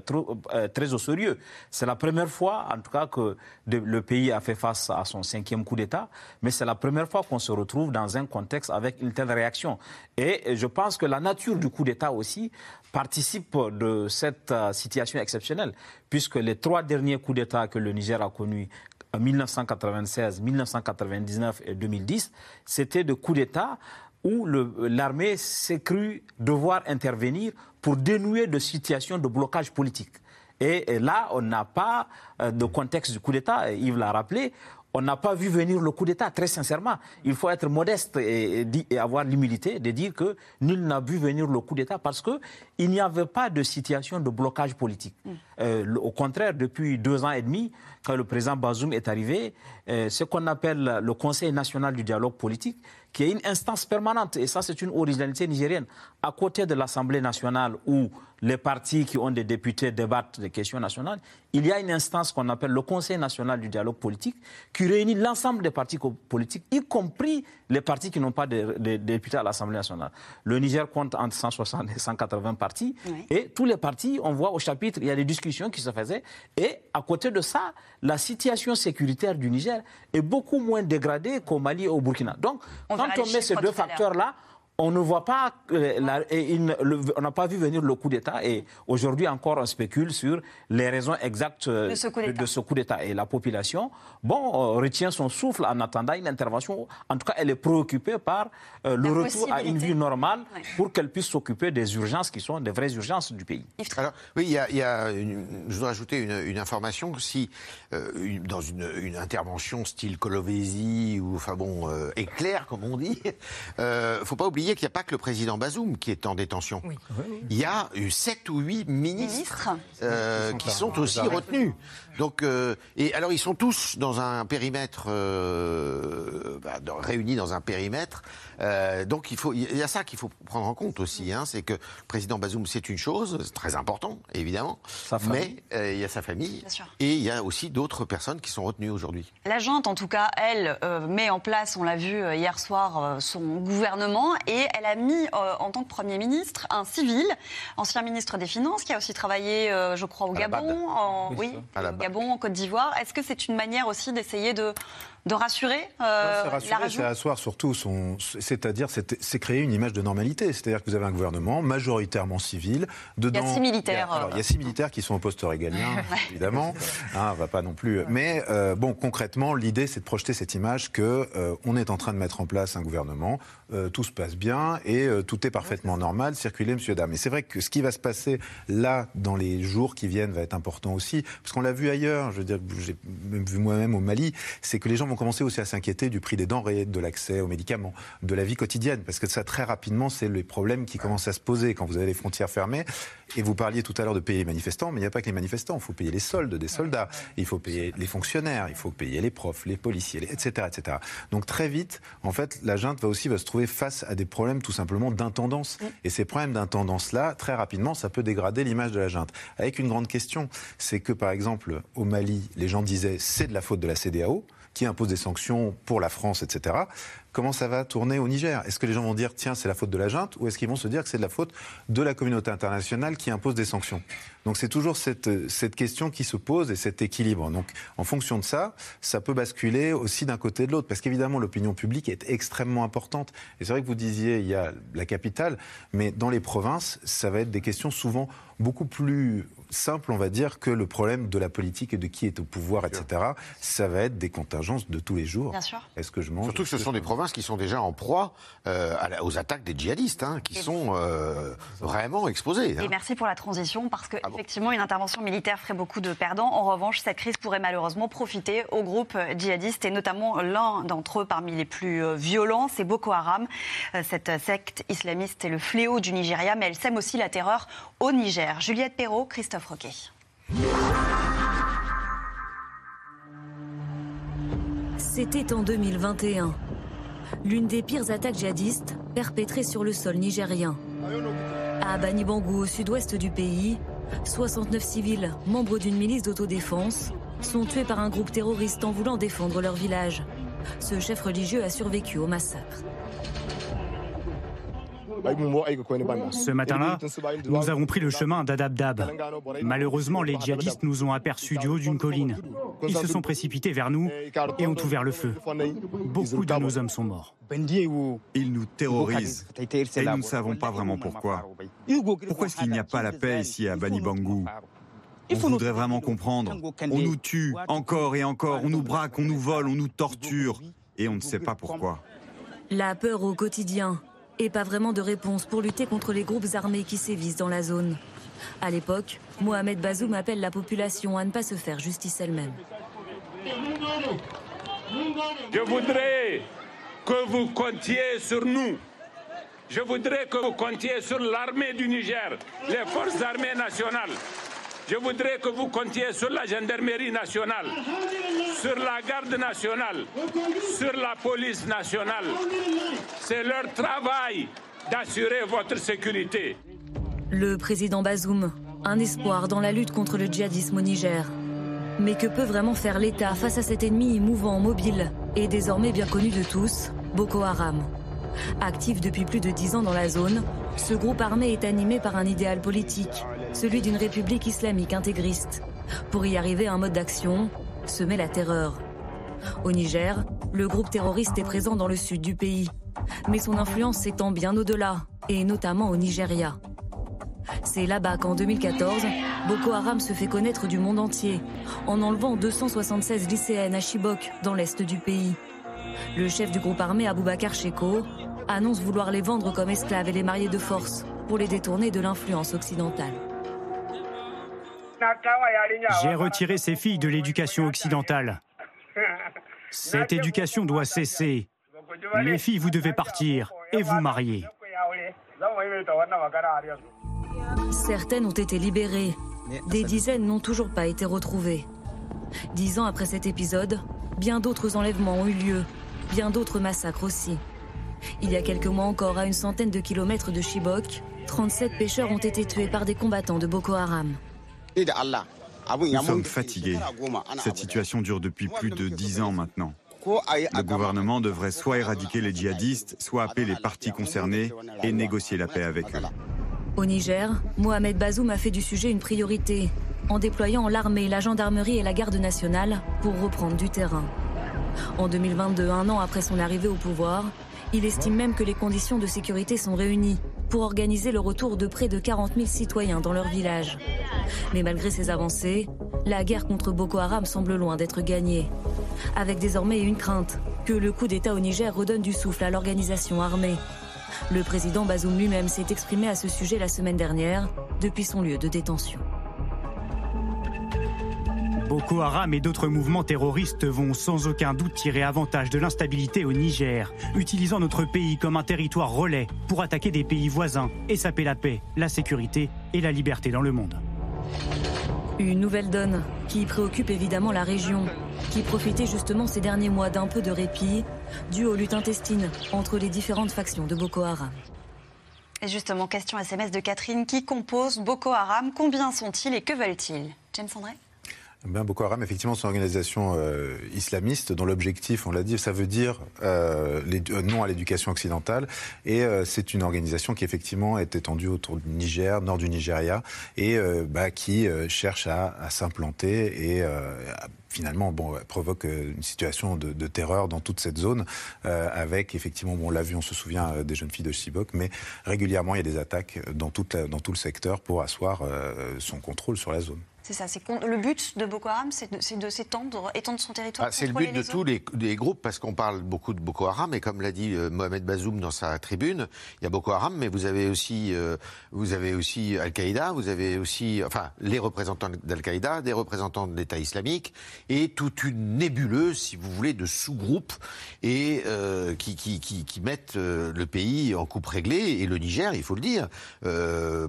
euh, très au sérieux. C'est la première fois, en tout cas, que le pays a fait face à son cinquième coup d'État, mais c'est la première fois qu'on se retrouve dans un contexte avec une telle réaction. Et je pense que la nature du coup d'État aussi participe de cette euh, situation exceptionnelle, puisque les trois derniers coups d'État que le Niger a connus en 1996, 1999 et 2010, c'était des coups d'État où l'armée s'est crue devoir intervenir pour dénouer de situations de blocage politique. Et, là, on n'a pas euh, de contexte du coup d'État, Yves l'a rappelé, on n'a pas vu venir le coup d'État, très sincèrement. Il faut être modeste et, avoir l'humilité de dire que nul n'a vu venir le coup d'État parce qu'il n'y avait pas de situation de blocage politique. Mm. Euh, au contraire, depuis deux ans et demi, quand le président Bazoum est arrivé, euh, ce qu'on appelle le Conseil national du dialogue politique, qui est une instance permanente, et ça c'est une originalité nigérienne, à côté de l'Assemblée nationale où les partis qui ont des députés débattent des questions nationales, il y a une instance qu'on appelle le Conseil national du dialogue politique qui réunit l'ensemble des partis politiques, y compris les partis qui n'ont pas de, députés à l'Assemblée nationale. Le Niger compte entre 160 et 180 partis, et tous les partis, on voit au chapitre, il y a des discussions qui se faisaient, et à côté de ça, la situation sécuritaire du Niger est beaucoup moins dégradée qu'au Mali et au Burkina. Donc, quand on met ces deux facteurs-là, on ne voit pas, on n'a pas vu venir le coup d'État et aujourd'hui encore on spécule sur les raisons exactes de ce coup d'État. Et la population, bon, euh, retient son souffle en attendant une intervention. En tout cas, elle est préoccupée par euh, le retour à une vie normale pour qu'elle puisse s'occuper des urgences qui sont des vraies urgences du pays. Alors, oui, il y a, je voudrais ajouter une, information. Si euh, dans une, intervention style Colovesi ou enfin bon éclair comme on dit, ne faut pas oublier qu'il n'y a pas que le président Bazoum qui est en détention. Il y a eu sept ou huit ministres, euh, qui sont aussi retenus. Donc, euh, et alors ils sont tous dans un périmètre euh, bah, réunis dans un périmètre. Euh, donc il faut, il y a ça qu'il faut prendre en compte aussi. Hein, c'est que le président Bazoum, c'est une chose, c'est très important, évidemment. Mais euh, il y a sa famille et il y a aussi d'autres personnes qui sont retenues aujourd'hui. La junte, en tout cas, elle met en place, on l'a vu hier soir, son gouvernement et elle a mis en tant que Premier ministre un civil, ancien ministre des Finances, qui a aussi travaillé, je crois, au Gabon, en, oui, au Gabon, en Côte d'Ivoire. Est-ce que c'est une manière aussi d'essayer de de rassurer euh, C'est asseoir surtout son. C'est-à-dire, c'est créer une image de normalité. C'est-à-dire que vous avez un gouvernement majoritairement civil. Dedans, il y a six militaires. alors, il y a six militaires qui sont au poste régalien, évidemment. Hein, on va pas non plus. Mais euh, bon, concrètement, l'idée, c'est de projeter cette image que euh, on est en train de mettre en place un gouvernement, euh, tout se passe bien et tout est parfaitement normal. Circuler, monsieur, dame. Et c'est vrai que ce qui va se passer là, dans les jours qui viennent, va être important aussi, parce qu'on l'a vu ailleurs. Je veux dire, j'ai même vu moi-même au Mali, c'est que les gens vont commencer aussi à s'inquiéter du prix des denrées, de l'accès aux médicaments, de la vie quotidienne, parce que ça, très rapidement, c'est les problèmes qui commencent à se poser quand vous avez les frontières fermées. Et vous parliez tout à l'heure de payer les manifestants, mais il n'y a pas que les manifestants. Il faut payer les soldes des soldats, il faut payer les fonctionnaires, il faut payer les profs, les policiers, etc., etc. Donc très vite, en fait, la junte va aussi va se trouver face à des problèmes tout simplement d'intendance. Et ces problèmes d'intendance-là, très rapidement, ça peut dégrader l'image de la junte. Avec une grande question, c'est que par exemple, au Mali, les gens disaient c'est de la faute de la CDAO qui impose des sanctions pour la France, etc. Comment ça va tourner au Niger? Est-ce que les gens vont dire tiens c'est la faute de la junte ou est-ce qu'ils vont se dire que c'est de la faute de la communauté internationale qui impose des sanctions? Donc c'est toujours cette, cette question qui se pose et cet équilibre. Donc en fonction de ça, ça peut basculer aussi d'un côté et de l'autre parce qu'évidemment l'opinion publique est extrêmement importante. Et c'est vrai que vous disiez il y a la capitale, mais dans les provinces, ça va être des questions souvent beaucoup plus simple, on va dire, que le problème de la politique et de qui est au pouvoir, etc. Ça va être des contingences de tous les jours. Bien sûr. Est-ce que je mange Surtout que ce sont des provinces qui sont déjà en proie euh, aux attaques des djihadistes, hein, qui sont euh, vraiment exposées. Hein. Et merci pour la transition, parce qu'effectivement, ah une intervention militaire ferait beaucoup de perdants. En revanche, cette crise pourrait malheureusement profiter aux groupes djihadistes, et notamment l'un d'entre eux parmi les plus euh, violents, c'est Boko Haram. Cette secte islamiste est le fléau du Nigeria, mais elle sème aussi la terreur au Niger. Juliette Perrault, Christophe c'était en 2021. L'une des pires attaques djihadistes perpétrées sur le sol nigérien. À Bangou, au sud-ouest du pays, 69 civils, membres d'une milice d'autodéfense, sont tués par un groupe terroriste en voulant défendre leur village. Ce chef religieux a survécu au massacre. Ce matin-là, nous avons pris le chemin d'Adabdab. Malheureusement, les djihadistes nous ont aperçus du haut d'une colline. Ils se sont précipités vers nous et ont ouvert le feu. Beaucoup de nos hommes sont morts. Ils nous terrorisent et nous ne savons pas vraiment pourquoi. Pourquoi est-ce qu'il n'y a pas la paix ici à Bani Bangou on voudrait vraiment comprendre. On nous tue encore et encore, on nous braque, on nous vole, on nous torture et on ne sait pas pourquoi. La peur au quotidien, et pas vraiment de réponse pour lutter contre les groupes armés qui sévissent dans la zone. À l'époque, Mohamed Bazoum appelle la population à ne pas se faire justice elle-même. Je voudrais que vous comptiez sur nous. Je voudrais que vous comptiez sur l'armée du Niger, les forces armées nationales. Je voudrais que vous comptiez sur la gendarmerie nationale, sur la garde nationale, sur la police nationale. C'est leur travail d'assurer votre sécurité. Le président Bazoum, un espoir dans la lutte contre le djihadisme au Niger. Mais que peut vraiment faire l'État face à cet ennemi mouvant, mobile et désormais bien connu de tous, Boko Haram? Actif depuis plus de dix ans dans la zone, ce groupe armé est animé par un idéal politique, celui d'une république islamique intégriste. Pour y arriver, un mode d'action, semer la terreur. Au Niger, le groupe terroriste est présent dans le sud du pays, mais son influence s'étend bien au-delà, et notamment au Nigeria. C'est là-bas qu'en 2014, Boko Haram se fait connaître du monde entier, en enlevant 276 lycéennes à Chibok, dans l'est du pays. Le chef du groupe armé Aboubakar Sheko annonce vouloir les vendre comme esclaves et les marier de force pour les détourner de l'influence occidentale. J'ai retiré ces filles de l'éducation occidentale. Cette éducation doit cesser. Les filles, vous devez partir et vous marier. Certaines ont été libérées. Des dizaines n'ont toujours pas été retrouvées. Dix ans après cet épisode, bien d'autres enlèvements ont eu lieu Bien d'autres massacres aussi. Il y a quelques mois encore, à une centaine de kilomètres de Chibok, 37 pêcheurs ont été tués par des combattants de Boko Haram. Nous sommes fatigués. Cette situation dure depuis plus de dix ans maintenant. Le gouvernement devrait soit éradiquer les djihadistes, soit appeler les parties concernées et négocier la paix avec eux. Au Niger, Mohamed Bazoum a fait du sujet une priorité, en déployant l'armée, la gendarmerie et la garde nationale pour reprendre du terrain. En 2022, un an après son arrivée au pouvoir, il estime même que les conditions de sécurité sont réunies pour organiser le retour de près de 40 000 citoyens dans leur village. Mais malgré ces avancées, la guerre contre Boko Haram semble loin d'être gagnée. Avec désormais une crainte que le coup d'État au Niger redonne du souffle à l'organisation armée. Le président Bazoum lui-même s'est exprimé à ce sujet la semaine dernière depuis son lieu de détention. Boko Haram et d'autres mouvements terroristes vont sans aucun doute tirer avantage de l'instabilité au Niger, utilisant notre pays comme un territoire relais pour attaquer des pays voisins et saper la paix, la sécurité et la liberté dans le monde. Une nouvelle donne qui préoccupe évidemment la région, qui profitait justement ces derniers mois d'un peu de répit, dû aux luttes intestines entre les différentes factions de Boko Haram. Et justement, question SMS de Catherine, qui compose Boko Haram Combien sont-ils et que veulent-ils? James André? Ben, Boko Haram, effectivement, c'est une organisation euh, islamiste dont l'objectif, on l'a dit, ça veut dire euh, euh non à l'éducation occidentale. Et c'est une organisation qui, effectivement, est étendue autour du Niger, nord du Nigeria, et bah, qui cherche à, s'implanter et finalement, provoque une situation de, terreur dans toute cette zone, avec effectivement, bon, on l'a vu, on se souvient des jeunes filles de Chibok, mais régulièrement, il y a des attaques dans, tout le secteur pour asseoir son contrôle sur la zone. C'est ça. C'est le but de Boko Haram, c'est de, s'étendre, étendre son territoire. Ah, c'est le but de tous les, groupes, parce qu'on parle beaucoup de Boko Haram, et comme l'a dit euh, Mohamed Bazoum dans sa tribune, il y a Boko Haram, mais vous avez aussi, euh, vous avez aussi Al-Qaïda, vous avez aussi, enfin, les représentants d'Al-Qaïda, des représentants de l'État islamique, et toute une nébuleuse, si vous voulez, de sous-groupes et euh, qui, qui, qui, qui, mettent le pays en coupe réglée. Et le Niger, il faut le dire,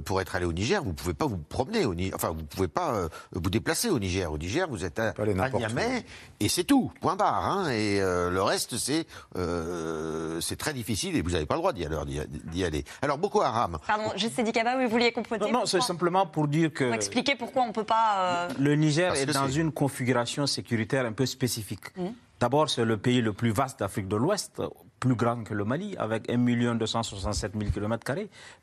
pour être allé au Niger, vous pouvez pas vous promener au Niger, enfin, vous pouvez pas vous déplacer au Niger. Au Niger, vous êtes à, à Niamey et c'est tout, point barre. Hein, et euh, le reste, c'est euh, c'est très difficile et vous n'avez pas le droit d'y aller, aller. Alors, Boko Haram. Pardon, juste Kaba, vous vouliez compléter Non, c'est simplement pour dire que. Pour expliquer pourquoi on ne peut pas. Euh, le Niger est dans une configuration sécuritaire un peu spécifique. Mmh. D'abord, c'est le pays le plus vaste d'Afrique de l'Ouest, plus grand que le Mali, avec 1 267 000 km.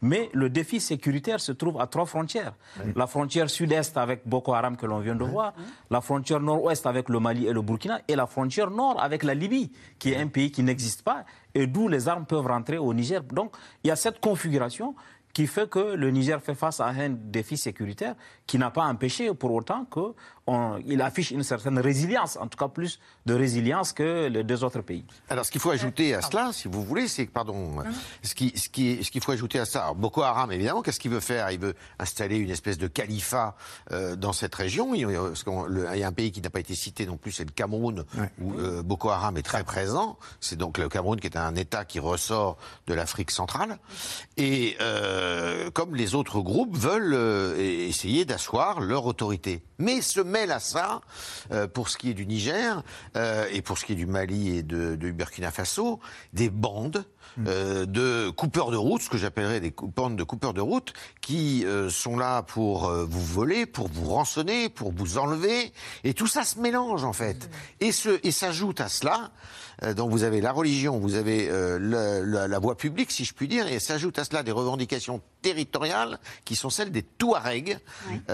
Mais le défi sécuritaire se trouve à trois frontières. La frontière sud-est avec Boko Haram que l'on vient de voir, la frontière nord-ouest avec le Mali et le Burkina, et la frontière nord avec la Libye, qui est un pays qui n'existe pas, et d'où les armes peuvent rentrer au Niger. Donc, il y a cette configuration qui fait que le Niger fait face à un défi sécuritaire qui n'a pas empêché pour autant qu'il affiche une certaine résilience, en tout cas plus de résilience que les deux autres pays. Alors ce qu'il faut ajouter à cela, si vous voulez, c'est que, pardon, ce qu'il ce qui, ce qu'il faut ajouter à ça, alors Boko Haram évidemment, qu'est-ce qu'il veut faire? Il veut installer une espèce de califat euh, dans cette région. Il y, a, un pays qui n'a pas été cité non plus, c'est le Cameroun, où euh, Boko Haram est très présent. C'est donc le Cameroun qui est un État qui ressort de l'Afrique centrale. Et euh, comme les autres groupes veulent essayer d'asseoir leur autorité. Mais se mêle à ça, euh, pour ce qui est du Niger euh, et pour ce qui est du Mali et de, de Burkina Faso, des bandes euh, de coupeurs de route, ce que j'appellerais des bandes de coupeurs de route, qui euh, sont là pour euh, vous voler, pour vous rançonner, pour vous enlever, et tout ça se mélange en fait. Et, ce, et s'ajoute à cela, donc vous avez la religion, vous avez la, la, voie publique, si je puis dire, et s'ajoute à cela des revendications territoriales qui sont celles des Touaregs,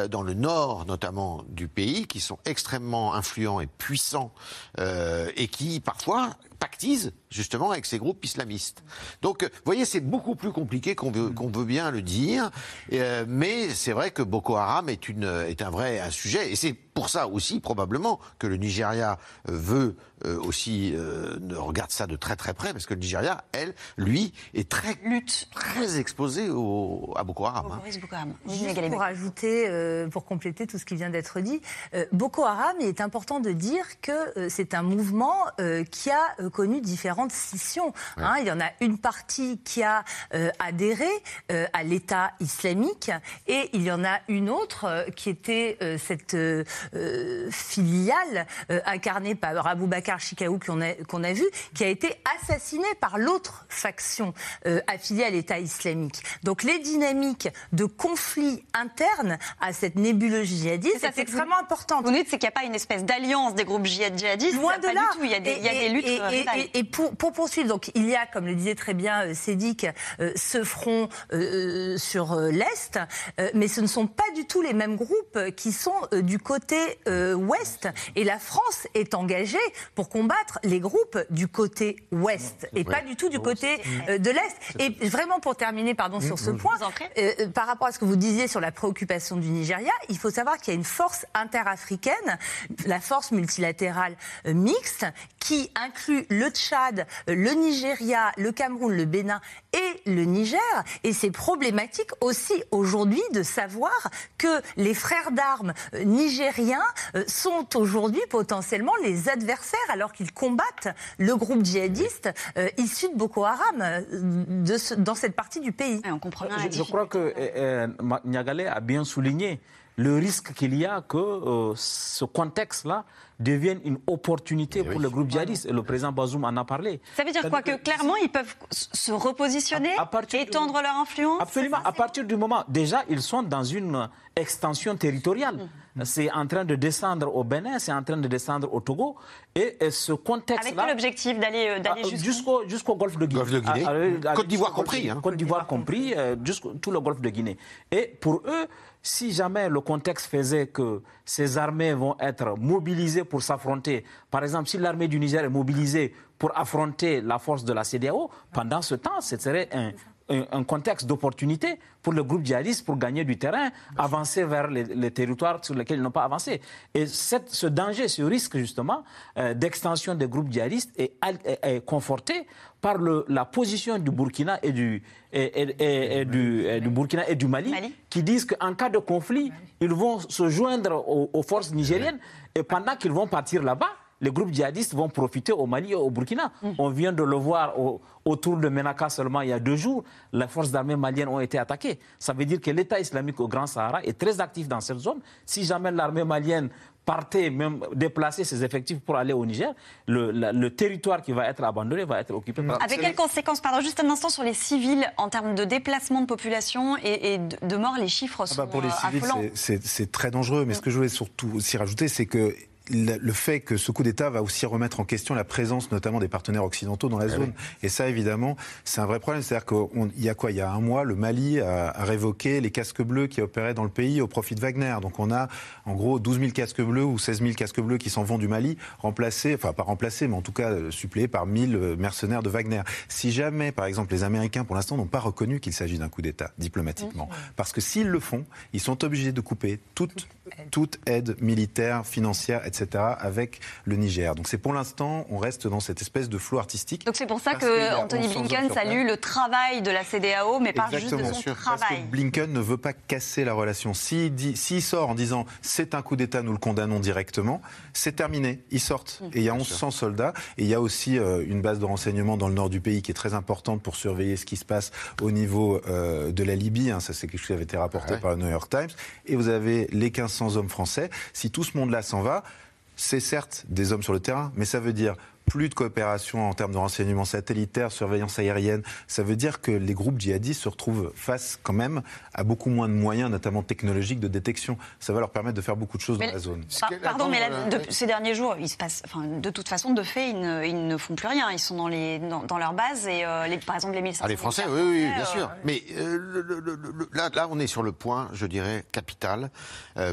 dans le nord notamment du pays, qui sont extrêmement influents et puissants, et qui parfois pactisent justement avec ces groupes islamistes. Donc, vous voyez, c'est beaucoup plus compliqué qu'on veut, qu'on veut bien le dire, euh, mais c'est vrai que Boko Haram est, une, est un vrai un sujet, et c'est pour ça aussi probablement que le Nigeria euh, veut euh, aussi euh, regarde ça de très très près parce que le Nigeria, elle, lui, est très lutte, très exposé au, à Boko Haram. Hein. Juste pour ajouter, pour compléter tout ce qui vient d'être dit, Boko Haram, il est important de dire que c'est un mouvement qui a connu différentes scissions. Hein. il y en a une partie qui a adhéré à l'État islamique et il y en a une autre qui était cette filiale incarnée par Abou Bakr Chikaou qu'on a, qu'on a vu, qui a été assassinée par l'autre faction affiliée à l'État islamique. Donc les dynamiques de conflit interne à cette nébuleuse djihadiste, c'est extrêmement important. Vous dites c'est qu'il n'y a pas une espèce d'alliance des groupes djihadistes. Loin de là. Il y a des, il y a des luttes. Et, et, pour, pour, poursuivre, donc il y a, comme le disait très bien euh, Sédic, euh, ce front euh, sur l'est, mais ce ne sont pas du tout les mêmes groupes qui sont du côté ouest. Et la France est engagée pour combattre les groupes du côté ouest et pas du tout du côté de l'est. Et vraiment pour terminer, pardon, sur ce point, par rapport à ce que vous disiez sur la préoccupation du Nigeria, il faut savoir qu'il y a une force interafricaine, la force multilatérale euh, mixte, qui inclut le Tchad, euh, le Nigeria, le Cameroun, le Bénin et le Niger. Et c'est problématique aussi aujourd'hui de savoir que les frères d'armes euh, nigériens sont aujourd'hui potentiellement les adversaires alors qu'ils combattent le groupe djihadiste issu de Boko Haram de dans cette partie du pays. on comprend je, je, crois que Niagalé a bien souligné le risque qu'il y a que euh, ce contexte-là devienne une opportunité eh pour le groupe djihadiste. Et le président Bazoum en a parlé. Ça veut dire quoi que, clairement, ils peuvent se repositionner, étendre leur influence Absolument. À partir du moment, déjà, ils sont dans une extension territoriale. Mm. C'est en train de descendre au Bénin, c'est en train de descendre au Togo. Et, ce contexte-là. Avec quel objectif d'aller euh, ah, jusqu'au golfe de Guinée. Ah, Côte d'Ivoire compris. Hein. Côte d'Ivoire compris, euh, jusqu'au tout le golfe de Guinée. Et pour eux, si jamais le contexte faisait que ces armées vont être mobilisées pour s'affronter, par exemple, si l'armée du Niger est mobilisée pour affronter la force de la CDAO, pendant ce temps, ce serait un, un, contexte d'opportunité pour le groupe djihadiste pour gagner du terrain, avancer vers les, territoires sur lesquels ils n'ont pas avancé. Et cette, ce danger, ce risque justement euh, d'extension des groupes djihadistes est, est, conforté par le, la position du Burkina et du, et, du, du, Burkina et du Mali, qui disent qu'en cas de conflit, ils vont se joindre aux, aux forces nigériennes et pendant qu'ils vont partir là-bas, les groupes djihadistes vont profiter au Mali et au Burkina. Mm. On vient de le voir autour de Menaka seulement il y a deux jours. Les forces d'armée maliennes ont été attaquées. Ça veut dire que l'État islamique au Grand Sahara est très actif dans cette zone. Si jamais l'armée malienne partait, même déplacer ses effectifs pour aller au Niger, le, territoire qui va être abandonné va être occupé par... Avec quelles conséquences, pardon, juste un instant sur les civils en termes de déplacement de population et, de morts, les chiffres ah bah, sont Pour les euh, civils, c'est très dangereux, mais ce que je voulais surtout aussi rajouter, c'est que le fait que ce coup d'État va aussi remettre en question la présence notamment des partenaires occidentaux dans la eh zone. Et ça, évidemment, c'est un vrai problème. C'est-à-dire qu'il y a quoi? Il y a un mois, le Mali a, révoqué les casques bleus qui opéraient dans le pays au profit de Wagner. Donc on a en gros 12 000 casques bleus ou 16 000 casques bleus qui s'en vont du Mali, remplacés, enfin pas remplacés, mais en tout cas euh, suppléés par 1000 euh, mercenaires de Wagner. Si jamais, par exemple, les Américains, pour l'instant, n'ont pas reconnu qu'il s'agit d'un coup d'État, diplomatiquement, mmh. parce que s'ils le font, ils sont obligés de couper toute, toute aide militaire, financière, etc avec le Niger. Donc c'est pour l'instant, on reste dans cette espèce de flot artistique. Donc c'est pour ça que Anthony Blinken salue le travail de la CDAO, mais pas juste de son sûr, travail. Parce que Blinken ne veut pas casser la relation. S'il sort en disant c'est un coup d'État, nous le condamnons directement, c'est terminé. Ils sortent. Mmh. Et il y a 1100 soldats. Et il y a aussi euh, une base de renseignement dans le nord du pays qui est très importante pour surveiller ce qui se passe au niveau euh, de la Libye. Hein. Ça, c'est quelque chose qui avait été rapporté par le New York Times. Et vous avez les 1500 hommes français. Si tout ce monde-là s'en va, c'est certes des hommes sur le terrain, mais ça veut dire plus de coopération en termes de renseignement satellitaire, surveillance aérienne. Ça veut dire que les groupes djihadistes se retrouvent face quand même à beaucoup moins de moyens, notamment technologiques, de détection. Ça va leur permettre de faire beaucoup de choses dans la zone. pardon, mais ces derniers jours, il se passe, enfin, de toute façon, de fait, ils ne, font plus rien. Ils sont dans, les, dans, leur base et, euh, les, par exemple, les 1500 ah, les Français, oui, oui, bien sûr. Euh, mais euh, là, là, on est sur le point, je dirais, capital,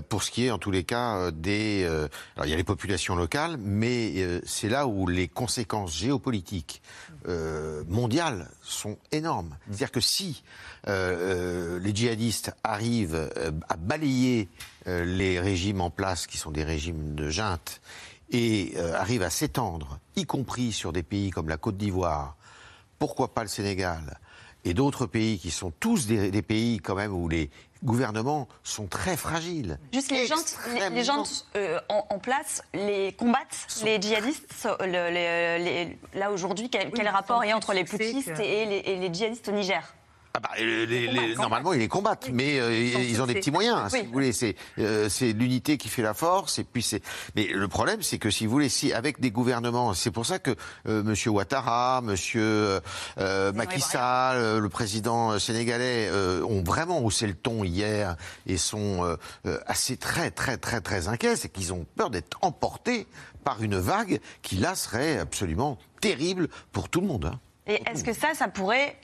pour ce qui est, en tous les cas, des... alors, il y a les populations locales, mais c'est là où les conséquences géopolitiques euh, mondiales sont énormes. C'est-à-dire que si euh, euh, les djihadistes arrivent à balayer les régimes en place, qui sont des régimes de junte, et arrivent à s'étendre, y compris sur des pays comme la Côte d'Ivoire, pourquoi pas le Sénégal, et d'autres pays qui sont tous des, pays quand même où les gouvernements sont très fragiles. Juste les gens, les, gens euh, en, place les combattent, les djihadistes. là aujourd'hui, quel, rapport est entre les putschistes et les djihadistes au Niger? Ah bah, normalement, ils les combattent, mais euh, ils ont des petits moyens. Si vous voulez, c'est euh, c'est l'unité qui fait la force. Et puis c'est. Mais le problème, c'est que si vous voulez, si avec des gouvernements, c'est pour ça que euh, Monsieur Ouattara, Monsieur Macky Sall, le président sénégalais ont vraiment haussé le ton hier et sont assez très très très très inquiets, c'est qu'ils ont peur d'être emportés par une vague qui là serait absolument terrible pour tout le monde. Hein. Et est-ce que ça, ça pourrait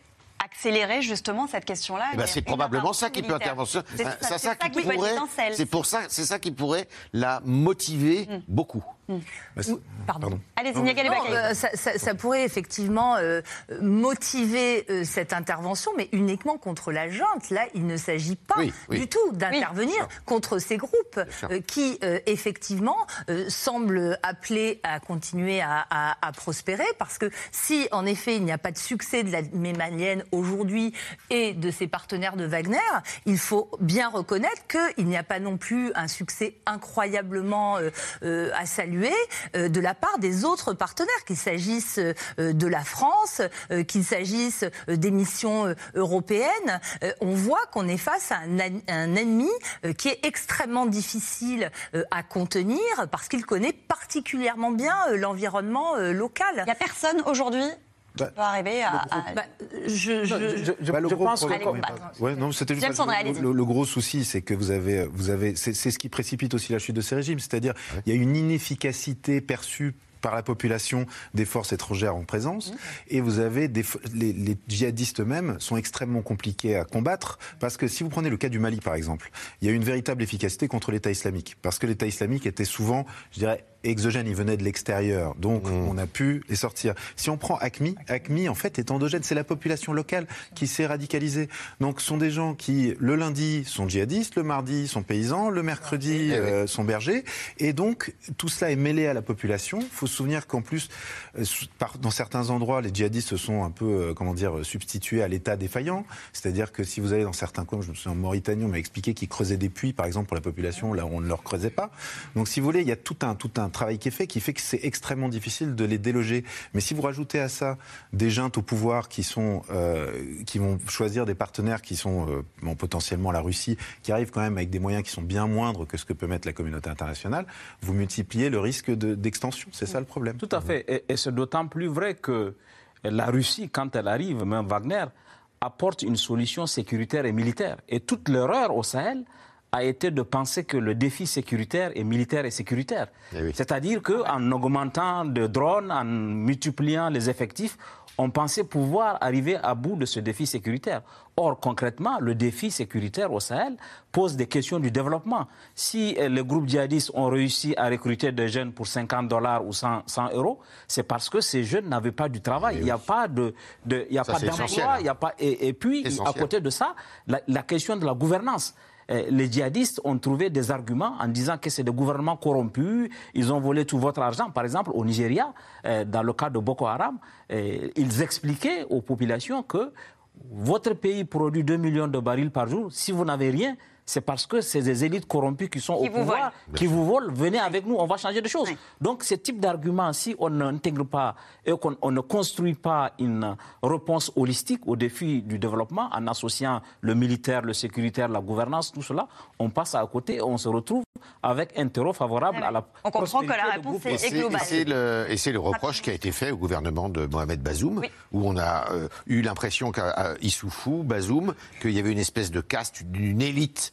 accélérer justement cette question-là. Eh ben, c'est probablement ça qui peut intervenir. C'est ça, qui, pourrait. C'est pour ça, c'est ça qui pourrait la motiver mm. beaucoup. Mm. Bah, pardon. Allez-y, euh, ça, ça, pourrait effectivement euh, motiver euh, cette intervention, mais uniquement contre la junte. Là, il ne s'agit pas du tout d'intervenir contre ces groupes qui, effectivement, semblent appelés à continuer à, à, prospérer. Parce que si, en effet, il n'y a pas de succès de la malienne aujourd'hui et de ses partenaires de Wagner, il faut bien reconnaître qu'il n'y a pas non plus un succès incroyablement à saluer euh, de la part des autres partenaires, qu'il s'agisse euh, de la France, euh, qu'il s'agisse des missions européennes. on voit qu'on est face à un, un ennemi qui est extrêmement difficile à contenir parce qu'il connaît particulièrement bien l'environnement local. Il n'y a personne aujourd'hui bah, arriver à. Bah, je, je, je, bah, pense que. Ouais, non, c'était juste le, le, gros souci, c'est que vous avez, vous avez, c'est ce qui précipite aussi la chute de ces régimes, c'est-à-dire il y a une inefficacité perçue par la population des forces étrangères en présence. Mmh. Et vous avez des, les, les djihadistes eux-mêmes sont extrêmement compliqués à combattre parce que si vous prenez le cas du Mali par exemple, il y a une véritable efficacité contre l'État islamique parce que l'État islamique était souvent, je dirais, exogène, il venait de l'extérieur. Donc mmh. on a pu les sortir. Si on prend ACMI, ACMI en fait est endogène, c'est la population locale qui s'est radicalisée. Donc ce sont des gens qui le lundi sont djihadistes, le mardi sont paysans, le mercredi eh euh, sont bergers. Et donc tout cela est mêlé à la population. Faut souvenir qu'en plus, euh, dans certains endroits, les djihadistes se sont un peu, euh, comment dire, substitués à l'État défaillant. C'est-à-dire que si vous allez dans certains coins, je me souviens en Mauritanie, on m'a expliqué qu'ils creusaient des puits, par exemple, pour la population, là où on ne leur creusait pas. Donc si vous voulez, il y a tout un, tout un travail qui est fait qui fait que c'est extrêmement difficile de les déloger. Mais si vous rajoutez à ça des juntes au pouvoir qui, sont, euh, qui vont choisir des partenaires qui sont euh, potentiellement la Russie, qui arrivent quand même avec des moyens qui sont bien moindres que ce que peut mettre la communauté internationale, vous multipliez le risque d'extension. c'est ça? Le problème. Tout à fait. Et, et c'est d'autant plus vrai que la Russie, quand elle arrive, même Wagner, apporte une solution sécuritaire et militaire. Et toute l'erreur au Sahel, a été de penser que le défi sécuritaire est militaire et sécuritaire. Eh C'est-à-dire qu'en augmentant de drones, en multipliant les effectifs, on pensait pouvoir arriver à bout de ce défi sécuritaire. Or, concrètement, le défi sécuritaire au Sahel pose des questions du développement. Si euh, les groupes djihadistes ont réussi à recruter des jeunes pour 50 dollars ou 100, euros, c'est parce que ces jeunes n'avaient pas du travail. Il n'y a pas de, il y a pas d'emploi, il y a pas. Et, puis, à côté de ça, la question de la gouvernance. Eh, les djihadistes ont trouvé des arguments en disant que c'est des gouvernements corrompus, ils ont volé tout votre argent. Par exemple, au Nigeria, eh, dans le cas de Boko Haram, ils expliquaient aux populations que votre pays produit 2 millions de barils par jour. Si vous n'avez rien, c'est parce que c'est des élites corrompues qui sont au pouvoir, qui vous volent. Venez avec nous, on va changer de choses. Donc, ce type d'argument, si on n'intègre pas et qu'on ne construit pas une réponse holistique aux défis du développement en associant le militaire, le sécuritaire, la gouvernance, tout cela, on passe à côté et on se retrouve avec un terreau favorable à la On comprend que la réponse est, globale. Et c'est le, reproche qui a été fait au gouvernement de Mohamed Bazoum, où on a euh, eu l'impression qu'à Issoufou, Bazoum, qu'il y avait une espèce de caste, d'une élite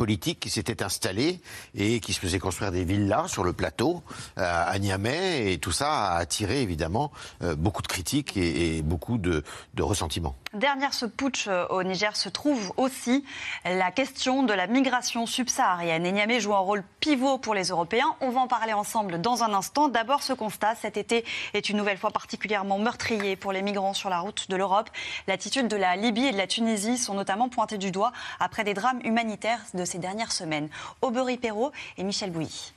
politique qui s'était installée et qui se faisait construire des villas sur le plateau à Niamey et tout ça a attiré évidemment euh, beaucoup de critiques et, beaucoup de, de ressentiments. Derrière ce putsch euh, au Niger se trouve aussi la question de la migration subsaharienne. Et Niamey joue un rôle pivot pour les Européens. On va en parler ensemble dans un instant. D'abord, ce constat, cet été est une nouvelle fois particulièrement meurtrier pour les migrants sur la route de l'Europe. L'attitude de la Libye et de la Tunisie sont notamment pointées du doigt après des drames humanitaires de ces dernières semaines. Aubery Perrault et Michel Bouilly.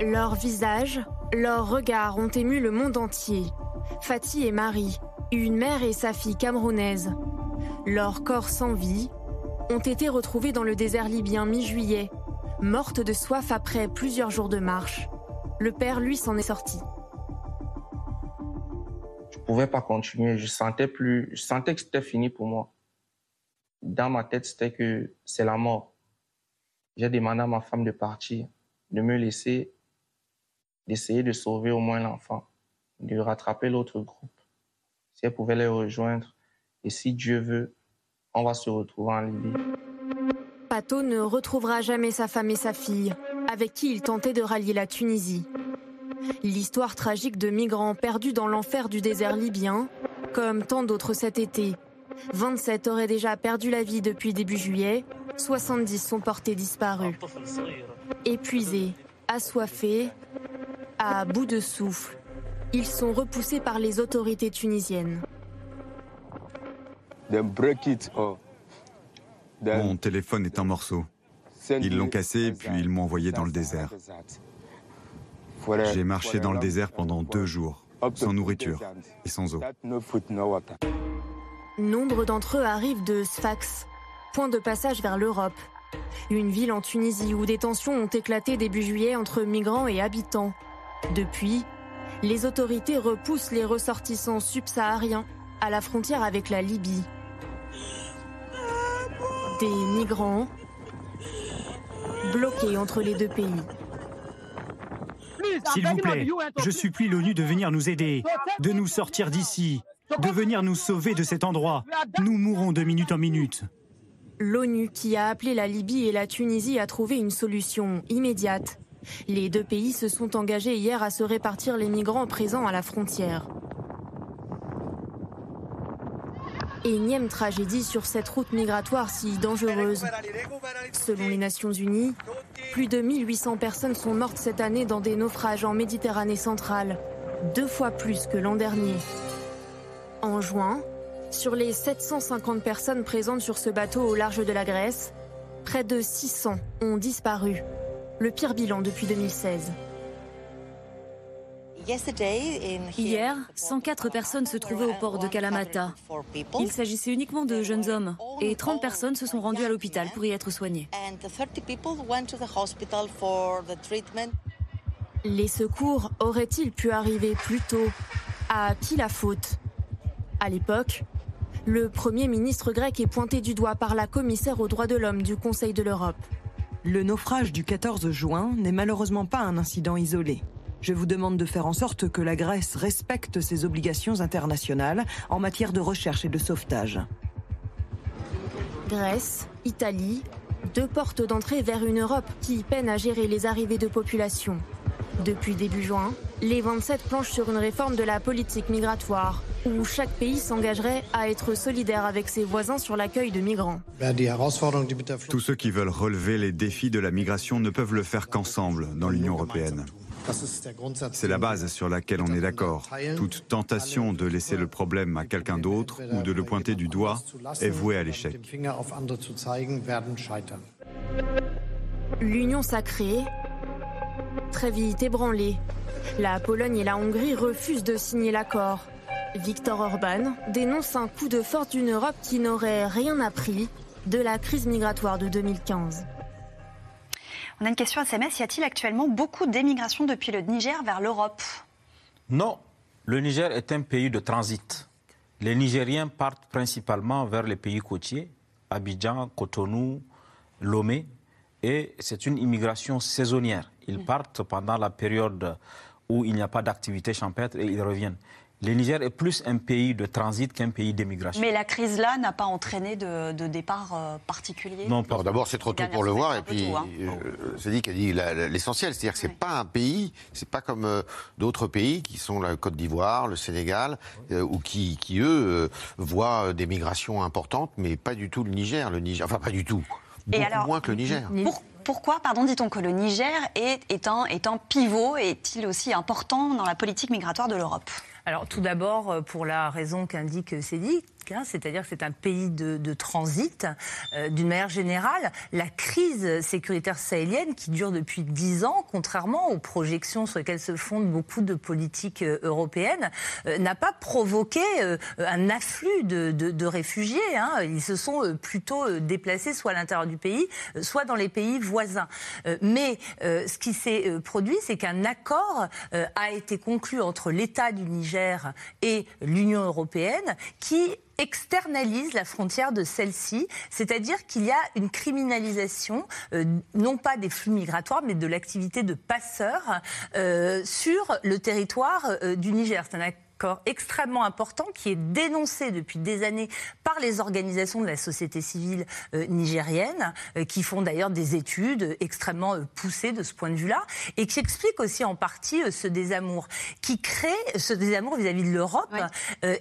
Leur visage Leurs regards ont ému le monde entier. Fatih et Marie, une mère et sa fille camerounaise. Leurs corps sans vie ont été retrouvés dans le désert libyen mi-juillet, mortes de soif après plusieurs jours de marche. Le père, lui, s'en est sorti. Je ne pouvais pas continuer, je sentais plus, je sentais que c'était fini pour moi. Dans ma tête, c'était que c'est la mort. J'ai demandé à ma femme de partir, de me laisser, d'essayer de sauver au moins l'enfant, de rattraper l'autre groupe. Si elle pouvait les rejoindre, et si Dieu veut, on va se retrouver en Libye. Pato ne retrouvera jamais sa femme et sa fille, avec qui il tentait de rallier la Tunisie. L'histoire tragique de migrants perdus dans l'enfer du désert libyen, comme tant d'autres cet été. 27 auraient déjà perdu la vie depuis début juillet, 70 sont portés disparus. Épuisés, assoiffés, à bout de souffle, ils sont repoussés par les autorités tunisiennes. Mon téléphone est en morceaux. Ils l'ont cassé puis ils m'ont envoyé dans le désert. J'ai marché dans le désert pendant deux jours, sans nourriture et sans eau. Nombre d'entre eux arrivent de Sfax, point de passage vers l'Europe. Une ville en Tunisie où des tensions ont éclaté début juillet entre migrants et habitants. Depuis, les autorités repoussent les ressortissants subsahariens à la frontière avec la Libye. Des migrants bloqués entre les deux pays. S'il vous plaît, je supplie l'ONU de venir nous aider, de nous sortir d'ici, de venir nous sauver de cet endroit. Nous mourrons de minute en minute. L'ONU qui a appelé la Libye et la Tunisie à trouver une solution immédiate. Les deux pays se sont engagés hier à se répartir les migrants présents à la frontière. Énième tragédie sur cette route migratoire si dangereuse. Selon les Nations Unies, plus de 1800 personnes sont mortes cette année dans des naufrages en Méditerranée centrale, deux fois plus que l'an dernier. En juin, sur les 750 personnes présentes sur ce bateau au large de la Grèce, près de 600 ont disparu. Le pire bilan depuis 2016. Hier, 104 personnes se trouvaient au port de Kalamata. Il s'agissait uniquement de jeunes hommes et 30 personnes se sont rendues à l'hôpital pour y être soignées. Les secours auraient-ils pu arriver plus tôt? À qui la faute? À l'époque, le Premier ministre grec est pointé du doigt par la commissaire aux droits de l'homme du Conseil de l'Europe. Le naufrage du 14 juin n'est malheureusement pas un incident isolé. Je vous demande de faire en sorte que la Grèce respecte ses obligations internationales en matière de recherche et de sauvetage. Grèce, Italie, deux portes d'entrée vers une Europe qui peine à gérer les arrivées de population. Depuis début juin, les 27 planchent sur une réforme de la politique migratoire, où chaque pays s'engagerait à être solidaire avec ses voisins sur l'accueil de migrants. Tous ceux qui veulent relever les défis de la migration ne peuvent le faire qu'ensemble dans l'Union européenne. C'est la base sur laquelle on est d'accord. Toute tentation de laisser le problème à quelqu'un d'autre ou de le pointer du doigt est vouée à l'échec. L'union sacrée, très vite ébranlée. La Pologne et la Hongrie refusent de signer l'accord. Viktor Orban dénonce un coup de force d'une Europe qui n'aurait rien appris de la crise migratoire de 2015. On a une question SMS. Y a-t-il actuellement beaucoup d'émigration depuis le Niger vers l'Europe? Non. Le Niger est un pays de transit. Les Nigériens partent principalement vers les pays côtiers, Abidjan, Cotonou, Lomé, et c'est une immigration saisonnière. Ils mm. partent pendant la période où il n'y a pas d'activité champêtre et ils reviennent le Niger est plus un pays de transit qu'un pays d'émigration. Mais la crise là n'a pas entraîné de, départ euh, particulier Non, d'abord c'est trop tôt pour le voir et puis hein. euh, c'est dit qu'elle dit l'essentiel, c'est-à-dire que c'est pas un pays, c'est pas comme euh, d'autres pays qui sont la Côte d'Ivoire, le Sénégal, ou qui, qui eux voient des migrations importantes, mais pas du tout le Niger, le Niger, enfin pas du tout, beaucoup moins que le Niger. pourquoi, pardon, dit-on que le Niger est, est, un, est un pivot, est-il aussi important dans la politique migratoire de l'Europe? Alors tout d'abord, euh, pour la raison qu'indique Cédric, c'est-à-dire que c'est un pays de, transit. Euh, d'une manière générale, la crise sécuritaire sahélienne, qui dure depuis dix ans, contrairement aux projections sur lesquelles se fondent beaucoup de politiques euh, européennes, euh, n'a pas provoqué un afflux de, réfugiés. Hein. Ils se sont plutôt déplacés soit à l'intérieur du pays, soit dans les pays voisins. mais ce qui s'est produit, c'est qu'un accord a été conclu entre l'État du Niger et l'Union européenne qui externalise la frontière de celle-ci, c'est-à-dire qu'il y a une criminalisation, euh, non pas des flux migratoires, mais de l'activité de passeurs euh, sur le territoire euh, du Niger. Extrêmement important qui est dénoncé depuis des années par les organisations de la société civile euh, nigérienne, euh, qui font d'ailleurs des études extrêmement euh, poussées de ce point de vue-là, et qui explique aussi en partie ce désamour, qui crée ce désamour vis-à-vis de l'Europe,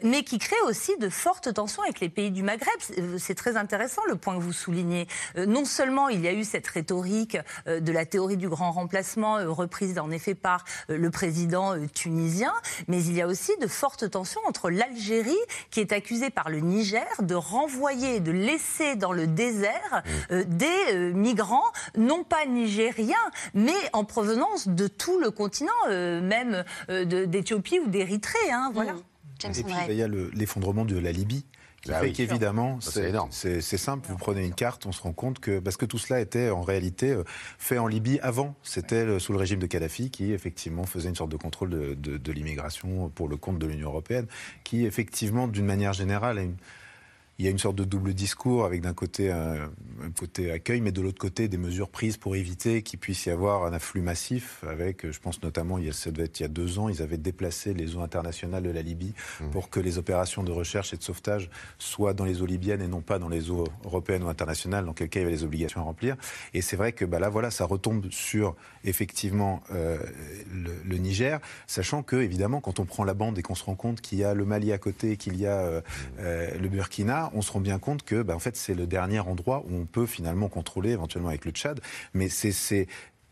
mais qui crée aussi de fortes tensions avec les pays du Maghreb. C'est très intéressant le point que vous soulignez. non seulement il y a eu cette rhétorique de la théorie du grand remplacement, reprise en effet par le président tunisien, mais il y a aussi de forte tension entre l'Algérie, qui est accusée par le Niger de renvoyer, de laisser dans le désert mmh. euh, des euh, migrants, non pas nigériens, mais en provenance de tout le continent, euh, même d'Éthiopie ou d'Érythrée. Hein, voilà. Mmh. Et puis, il y a l'effondrement de la Libye. Qui bah fait qu'évidemment, c'est simple. Vous prenez une carte, on se rend compte que parce que tout cela était en réalité euh, fait en Libye avant. C'était sous le régime de Kadhafi qui effectivement faisait une sorte de contrôle de, de, de l'immigration pour le compte de l'Union européenne, qui effectivement, d'une manière générale, a une, il y a une sorte de double discours avec d'un côté un, côté accueil, mais de l'autre côté des mesures prises pour éviter qu'il puisse y avoir un afflux massif. Avec, je pense notamment, il y a, ça devait être il y a deux ans, ils avaient déplacé les eaux internationales de la Libye mmh. pour que les opérations de recherche et de sauvetage soient dans les eaux libyennes et non pas dans les eaux européennes ou internationales, dans quel cas il y avait les obligations à remplir. Et c'est vrai que bah, là, voilà, ça retombe sur effectivement euh, le, Niger, sachant que évidemment, quand on prend la bande et qu'on se rend compte qu'il y a le Mali à côté, qu'il y a euh, euh, le Burkina, on se rend bien compte que, bah, en fait, c'est le dernier endroit où on peut finalement contrôler, éventuellement avec le Tchad. Mais c'est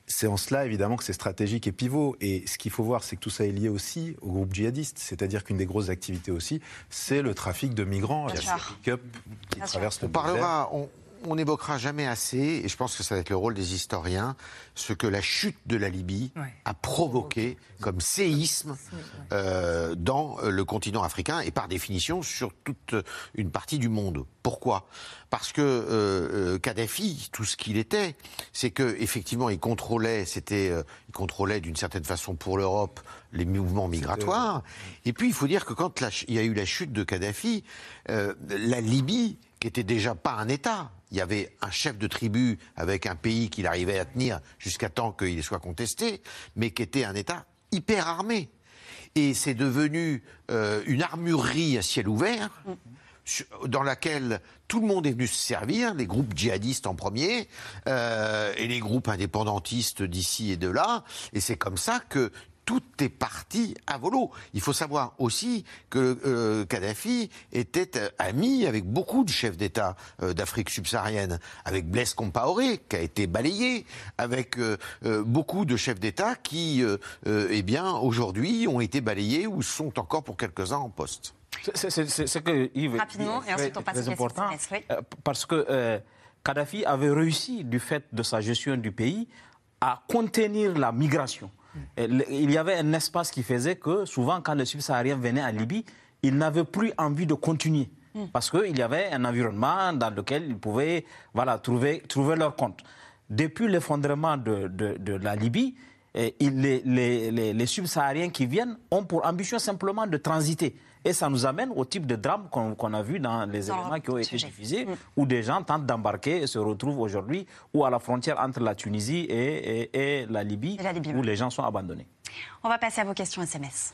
c'est en cela, évidemment, que c'est stratégique et pivot. Et ce qu'il faut voir, c'est que tout ça est lié aussi au groupe djihadiste. C'est-à-dire qu'une des grosses activités aussi, c'est le trafic de migrants. Il y a ces pick-up qui traversent le on parlera, on n'évoquera jamais assez, et je pense que ça va être le rôle des historiens, ce que la chute de la Libye a provoqué comme séisme euh, dans le continent africain et par définition sur toute une partie du monde. Pourquoi? Parce que euh, euh, Kadhafi, tout ce qu'il était, c'est que effectivement il contrôlait, c'était, il contrôlait d'une certaine façon pour l'Europe les mouvements migratoires. Et puis il faut dire que quand il y a eu la chute de Kadhafi, la Libye qui était déjà pas un État, il y avait un chef de tribu avec un pays qu'il arrivait à tenir jusqu'à temps qu'il soit contesté, mais qui était un État hyper armé. Et c'est devenu euh, une armurerie à ciel ouvert dans laquelle tout le monde est venu se servir, les groupes djihadistes en premier, euh, et les groupes indépendantistes d'ici et de là. Et c'est comme ça que tout est parti à volo. Il faut savoir aussi que euh, Kadhafi était euh, ami avec beaucoup de chefs d'État euh, d'Afrique subsaharienne, avec Blaise Compaoré qui a été balayé, avec beaucoup de chefs d'État qui, eh bien, aujourd'hui ont été balayés ou sont encore pour quelques-uns en poste. C'est que Yves, rapidement et ensuite on passe très important parce que Kadhafi avait réussi du fait de sa gestion du pays à contenir la migration. Il y avait un espace qui faisait que souvent, quand les subsahariens venaient en Libye, ils n'avaient plus envie de continuer. Hmm. Parce qu'il y avait un environnement dans lequel ils pouvaient voilà, trouver, trouver leur compte. Depuis l'effondrement de, de, la Libye, les, les, les, les subsahariens qui viennent ont pour ambition simplement de transiter. Et ça nous amène au type de drame qu'on a vu dans les éléments qui ont été diffusés, mm. où des gens tentent d'embarquer et se retrouvent aujourd'hui ou à la frontière entre la Tunisie et, la, Libye, où les gens sont abandonnés. On va passer à vos questions SMS.